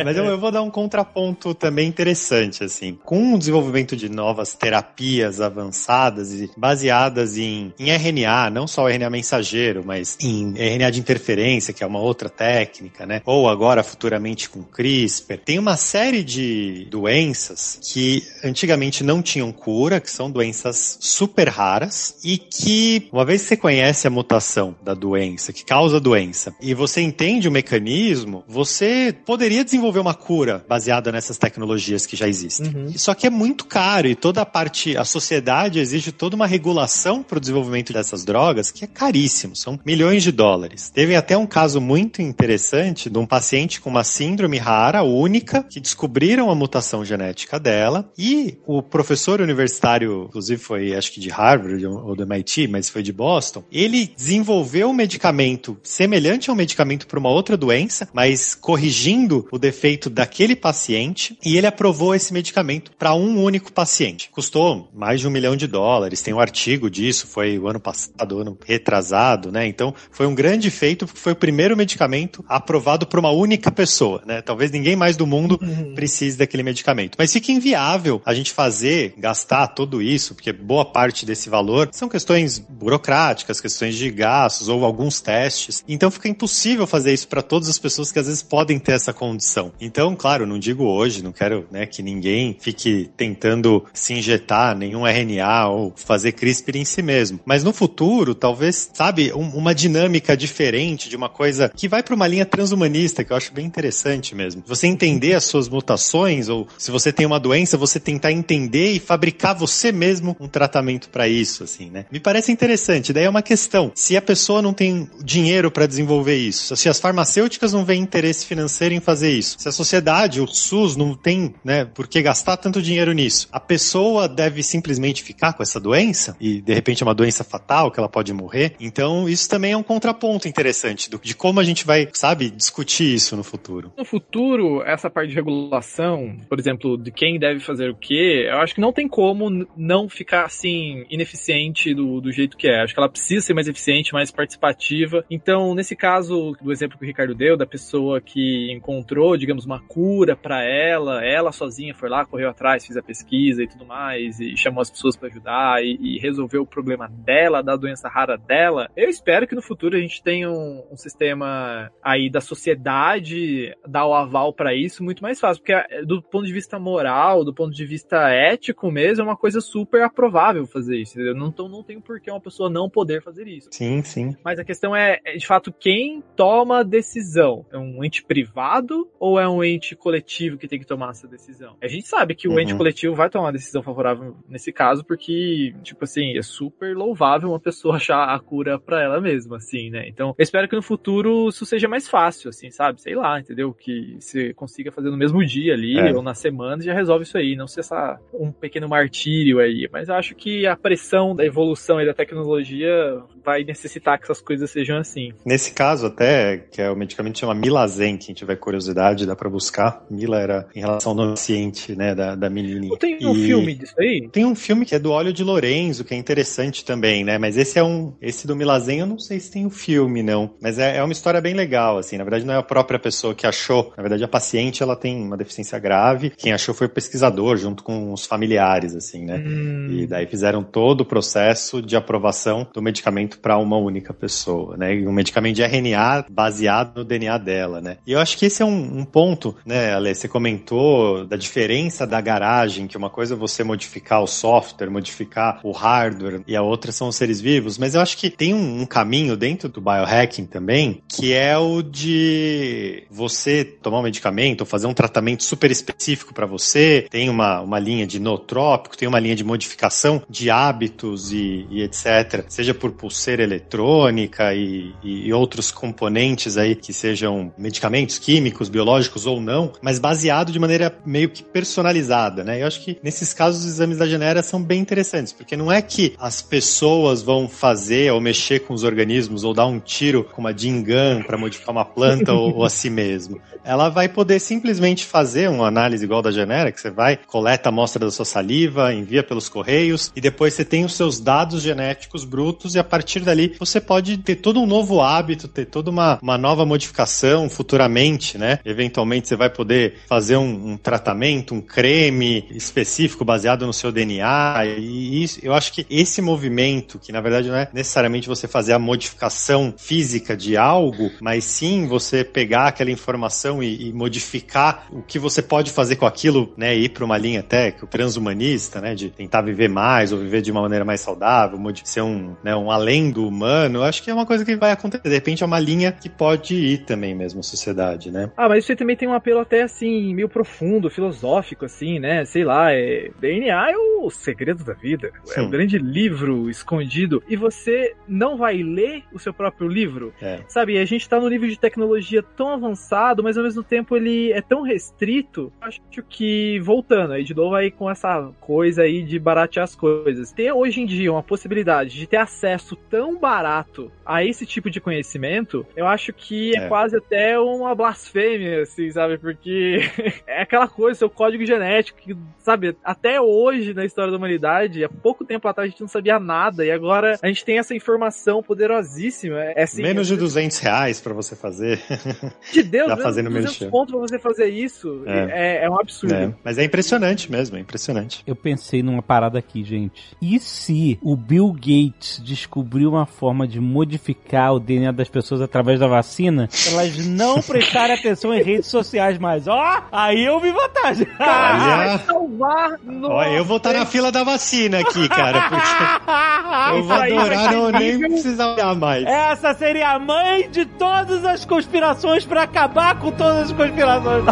Mas eu, eu vou dar um contraponto também interessante, assim. Com o desenvolvimento de novas terapias avançadas e baseadas em, em RNA, não só RNA mensageiro, mas em RNA de interferência, que é uma outra técnica, né? Ou agora, futuramente, com CRISPR. Tem uma série de doenças que antigamente não tinham cura, que são doenças super raras e que, uma vez que você conhece a mutação da doença, que causa a doença, e você entende o mecanismo, você poderia desenvolver uma cura baseada nessas tecnologias que já existem. Uhum. Só que é muito caro e toda a parte, a sociedade exige toda uma regulação para o desenvolvimento dessas drogas que é caríssimo, são milhões de dólares. Teve até um caso muito interessante de um paciente com uma síndrome rara, única, que descobriram a mutação genética dela e o professor universitário, inclusive foi acho que de Harvard ou do MIT, mas foi de Boston, ele desenvolveu um medicamento semelhante ao medicamento para uma outra doença, mas corrigindo o defeito daquele paciente, e ele aprovou esse medicamento para um único paciente. Custou mais de um milhão de dólares, tem um artigo disso, foi o ano passado, ano retrasado, né? Então foi um grande feito, porque foi o primeiro medicamento aprovado para uma única pessoa, né? Talvez ninguém mais do mundo Uhum. precise daquele medicamento. Mas fica inviável a gente fazer, gastar tudo isso, porque boa boa parte desse valor são questões burocráticas, questões de gastos ou alguns testes. Então fica impossível fazer isso para todas as pessoas que às vezes podem ter essa condição. Então, claro, não digo hoje, não quero né, que ninguém fique tentando se injetar nenhum RNA ou fazer CRISPR em si mesmo. Mas no futuro, talvez, sabe, um, uma dinâmica diferente de uma coisa que vai para uma linha transhumanista, que eu acho bem interessante mesmo. Você entender as suas mutações, ou se você tem uma doença, você tentar entender e fabricar você mesmo um tratamento para isso, assim, né? Me parece interessante. Daí é uma questão: se a pessoa não tem dinheiro para desenvolver isso, se as farmacêuticas não veem interesse financeiro em fazer isso, se a sociedade, o SUS, não tem, né, por que gastar tanto dinheiro nisso, a pessoa deve simplesmente ficar com essa doença e de repente é uma doença fatal que ela pode morrer. Então, isso também é um contraponto interessante do, de como a gente vai, sabe, discutir isso no futuro. No futuro, essa parte de regulação, por exemplo, de quem deve fazer o quê, eu acho que não tem como não ficar assim ineficiente do, do jeito que é. Acho que ela precisa ser mais eficiente, mais participativa. Então, nesse caso do exemplo que o Ricardo deu, da pessoa que encontrou, digamos, uma cura para ela, ela sozinha foi lá, correu atrás, fez a pesquisa e tudo mais, e chamou as pessoas para ajudar e, e, resolveu o problema dela, da doença rara dela. Eu espero que no futuro a gente tenha um, um sistema aí da sociedade dar o aval para isso muito mais fácil, porque é, do ponto de vista moral, do ponto de vista ético mesmo, é uma coisa super aprovável fazer isso. Entendeu? Não, então não tem por que uma pessoa não poder fazer isso. Sim, sim. Mas a questão é, é, de fato, quem toma a decisão? É um ente privado ou é um ente coletivo que tem que tomar essa decisão? A gente sabe que o uhum. ente coletivo vai tomar uma decisão favorável nesse caso, porque, tipo assim, é super louvável uma pessoa achar a cura para ela mesma, assim, né? Então, eu espero que no futuro isso seja mais fácil, assim, sabe? Sei lá, entendeu? Que você consiga fazer no mesmo dia ali, é. ou na semana, e já resolve isso aí. Não ser essa, um pequeno martírio aí. Mas acho que a pressão da evolução e da tecnologia vai necessitar que essas coisas sejam assim. Nesse caso, até, que é o medicamento chama Milazen, quem tiver curiosidade, dá para buscar. Mila era em relação ao nome ciente, né, da, da menininha. Não tem um e filme disso aí? Tem um filme que é do Óleo de Lorenzo, que é interessante também, né, mas esse é um, esse do Milazen eu não sei se tem o um filme, não, mas é, é uma história bem legal, assim, na verdade não é a própria pessoa que achou, na verdade a paciente, ela tem uma deficiência grave, quem achou foi o pesquisador, junto com os familiares, assim, né, hum. e daí fizeram todo o processo de aprovação do medicamento para uma única pessoa, né, um medicamento de RNA baseado no DNA dela, né, e eu acho que esse é um, um ponto, né, Ale, você comentou da diferença da garagem, que uma coisa é você modificar o software, modificar o hardware, e a outra são os seres vivos, mas eu acho que tem um, um caminho dentro do biohacking também, que é o de você tomar um medicamento ou fazer um tratamento super específico para você, tem uma, uma linha de nootrópico, tem uma linha de modificação de hábitos e, e etc. Seja por pulseira eletrônica e, e, outros componentes aí que sejam medicamentos químicos, biológicos ou não, mas baseado de maneira meio que personalizada, né? Eu acho que nesses casos os exames da Genera são bem interessantes, porque não é que as pessoas vão fazer ou mexer com os organismos ou dar um tiro com uma Jingan para modificar uma planta ou, ou a si mesmo. Ela vai poder simplesmente fazer uma análise igual da Genera, que você vai, coleta a amostra da sua saliva, envia pelos correios e depois você tem os seus dados genéticos brutos e a partir dali você pode ter todo um novo hábito, ter toda uma, uma nova modificação futuramente, né? Eventualmente você vai poder fazer um, um tratamento, um creme específico baseado no seu DNA e isso, eu acho que esse movimento, que na verdade não é necessariamente você fazer a modificação física de algo, mas sim você pegar aquela informação e, e modificar o que você pode fazer com aquilo, né? Ir para uma linha até que o transhumanista, né? De tentar viver mais ou viver de uma maneira mais saudável, ser um, né, um além do humano, acho que é uma coisa que vai acontecer. De repente é uma linha que pode ir também mesmo, sociedade, né? Ah, mas isso aí também tem um apelo até assim, meio profundo, filosófico, assim, né? Sei lá, é... DNA é o segredo da vida. Sim. É um grande livro escondido. E você não vai ler o seu próprio livro. É. Sabe, a gente tá no nível de tecnologia tão avançado, mas ao mesmo tempo ele é tão restrito. Acho que, voltando aí de novo aí com essa coisa aí de baratear as coisas. Ter hoje em dia uma possibilidade de ter acesso tão barato a esse tipo de conhecimento, eu acho que é, é quase até uma blasfêmia, assim, sabe? Porque é aquela coisa, seu código genético, que, sabe, até hoje na história da humanidade, há pouco tempo atrás a gente não sabia nada, e agora a gente tem essa informação poderosíssima. É, assim, menos de 200 reais pra você fazer. De Deus, Já fazendo 200 pontos pra você fazer isso. É, é, é um absurdo. É. Mas é impressionante mesmo, é impressionante. Eu pensei numa parada aqui, gente. E se o Bill Gates descobrir uma forma de modificar o DNA das pessoas através da vacina, elas não prestarem atenção em redes sociais mais? Ó, oh, aí eu vi vantagem. Olha, salvar. Ó, eu vou estar na fila da vacina aqui, cara, porque eu vou adorar não nem precisar olhar mais. Essa seria a mãe de todas as conspirações para acabar com todas as conspirações.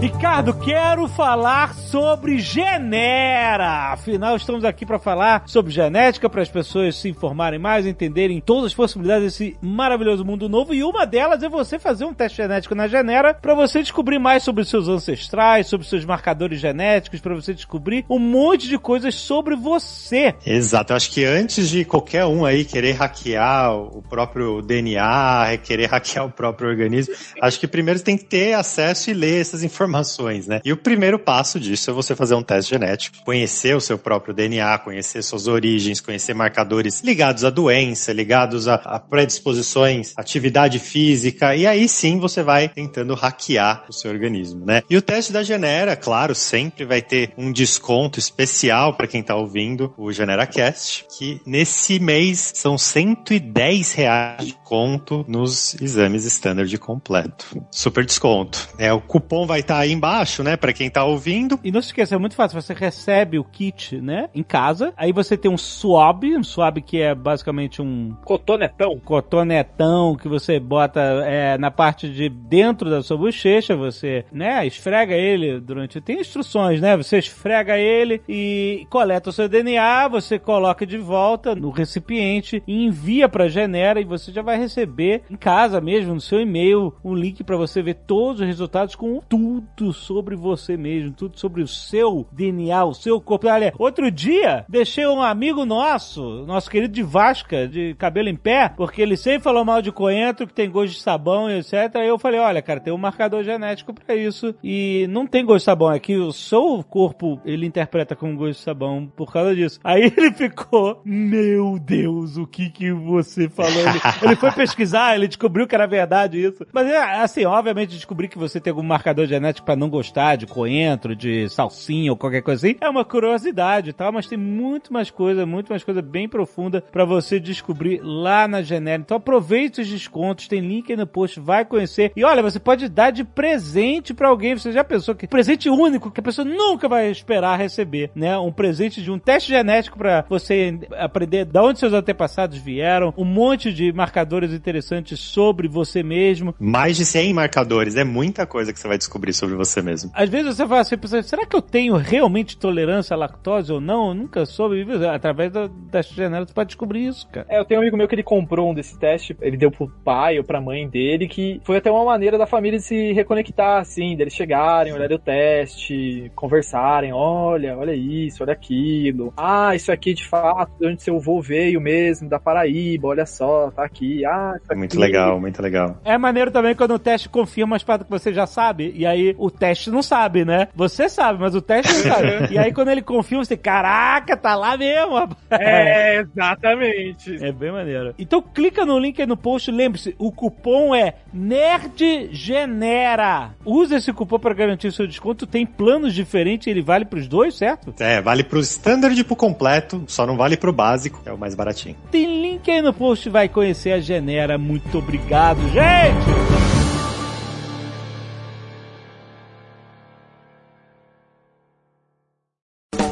Ricardo, quero falar sobre Genera. Afinal, estamos aqui para falar sobre genética, para as pessoas se informarem mais, entenderem todas as possibilidades desse maravilhoso mundo novo. E uma delas é você fazer um teste genético na Genera para você descobrir mais sobre seus ancestrais, sobre seus marcadores genéticos, para você descobrir um monte de coisas sobre você. Exato. Eu acho que antes de qualquer um aí querer hackear o próprio DNA, querer hackear o próprio organismo, acho que primeiro tem que ter acesso e ler essas informações informações, né? E o primeiro passo disso é você fazer um teste genético, conhecer o seu próprio DNA, conhecer suas origens, conhecer marcadores ligados à doença, ligados a, a predisposições, atividade física, e aí sim você vai tentando hackear o seu organismo, né? E o teste da Genera, claro, sempre vai ter um desconto especial para quem tá ouvindo o GeneraCast, que nesse mês são 110 reais de conto nos exames standard completo. Super desconto. É, o cupom vai estar tá aí embaixo, né, para quem tá ouvindo. E não se esqueça, é muito fácil, você recebe o kit, né, em casa, aí você tem um swab, um swab que é basicamente um... Cotonetão. Cotonetão que você bota é, na parte de dentro da sua bochecha, você, né, esfrega ele durante... Tem instruções, né, você esfrega ele e coleta o seu DNA, você coloca de volta no recipiente e envia pra Genera e você já vai receber em casa mesmo, no seu e-mail, um link para você ver todos os resultados com tudo tudo sobre você mesmo, tudo sobre o seu DNA, o seu corpo. Olha, outro dia, deixei um amigo nosso, nosso querido de Vasca, de cabelo em pé, porque ele sempre falou mal de coentro, que tem gosto de sabão etc. Aí eu falei, olha, cara, tem um marcador genético para isso e não tem gosto de sabão. É que o seu corpo, ele interpreta como gosto de sabão por causa disso. Aí ele ficou, meu Deus, o que que você falou? Ele, ele foi pesquisar, ele descobriu que era verdade isso. Mas, assim, obviamente, descobrir que você tem algum marcador genético para não gostar de coentro, de salsinha ou qualquer coisa assim, é uma curiosidade, tá? Mas tem muito mais coisa, muito mais coisa bem profunda para você descobrir lá na Genera. Então aproveite os descontos, tem link aí no post, vai conhecer. E olha, você pode dar de presente para alguém. Você já pensou que presente único que a pessoa nunca vai esperar receber, né? Um presente de um teste genético para você aprender de onde seus antepassados vieram, um monte de marcadores interessantes sobre você mesmo. Mais de 100 marcadores, é muita coisa que você vai descobrir sobre você mesmo. Às vezes você fala assim, será que eu tenho realmente tolerância à lactose ou não? Eu nunca soube. Através da teste genético você pode descobrir isso, cara. É, eu tenho um amigo meu que ele comprou um desse testes, ele deu pro pai ou pra mãe dele, que foi até uma maneira da família de se reconectar, assim, deles chegarem, olharem o teste, conversarem, olha, olha isso, olha aquilo. Ah, isso aqui de fato, de onde seu avô veio mesmo, da Paraíba, olha só, tá aqui. Ah, isso aqui. Muito legal, muito legal. É maneiro também quando o teste confirma as paradas que você já sabe, e aí o teste não sabe, né? Você sabe, mas o teste não sabe. e aí quando ele confirma, você, caraca, tá lá mesmo. É, exatamente. É bem maneiro. Então clica no link aí no post, lembre-se, o cupom é NERDGENERA. Use esse cupom para garantir o seu desconto. Tem planos diferentes, ele vale pros dois, certo? É, vale pro standard e pro completo, só não vale pro básico, é o mais baratinho. Tem link aí no post, vai conhecer a Genera. Muito obrigado, gente!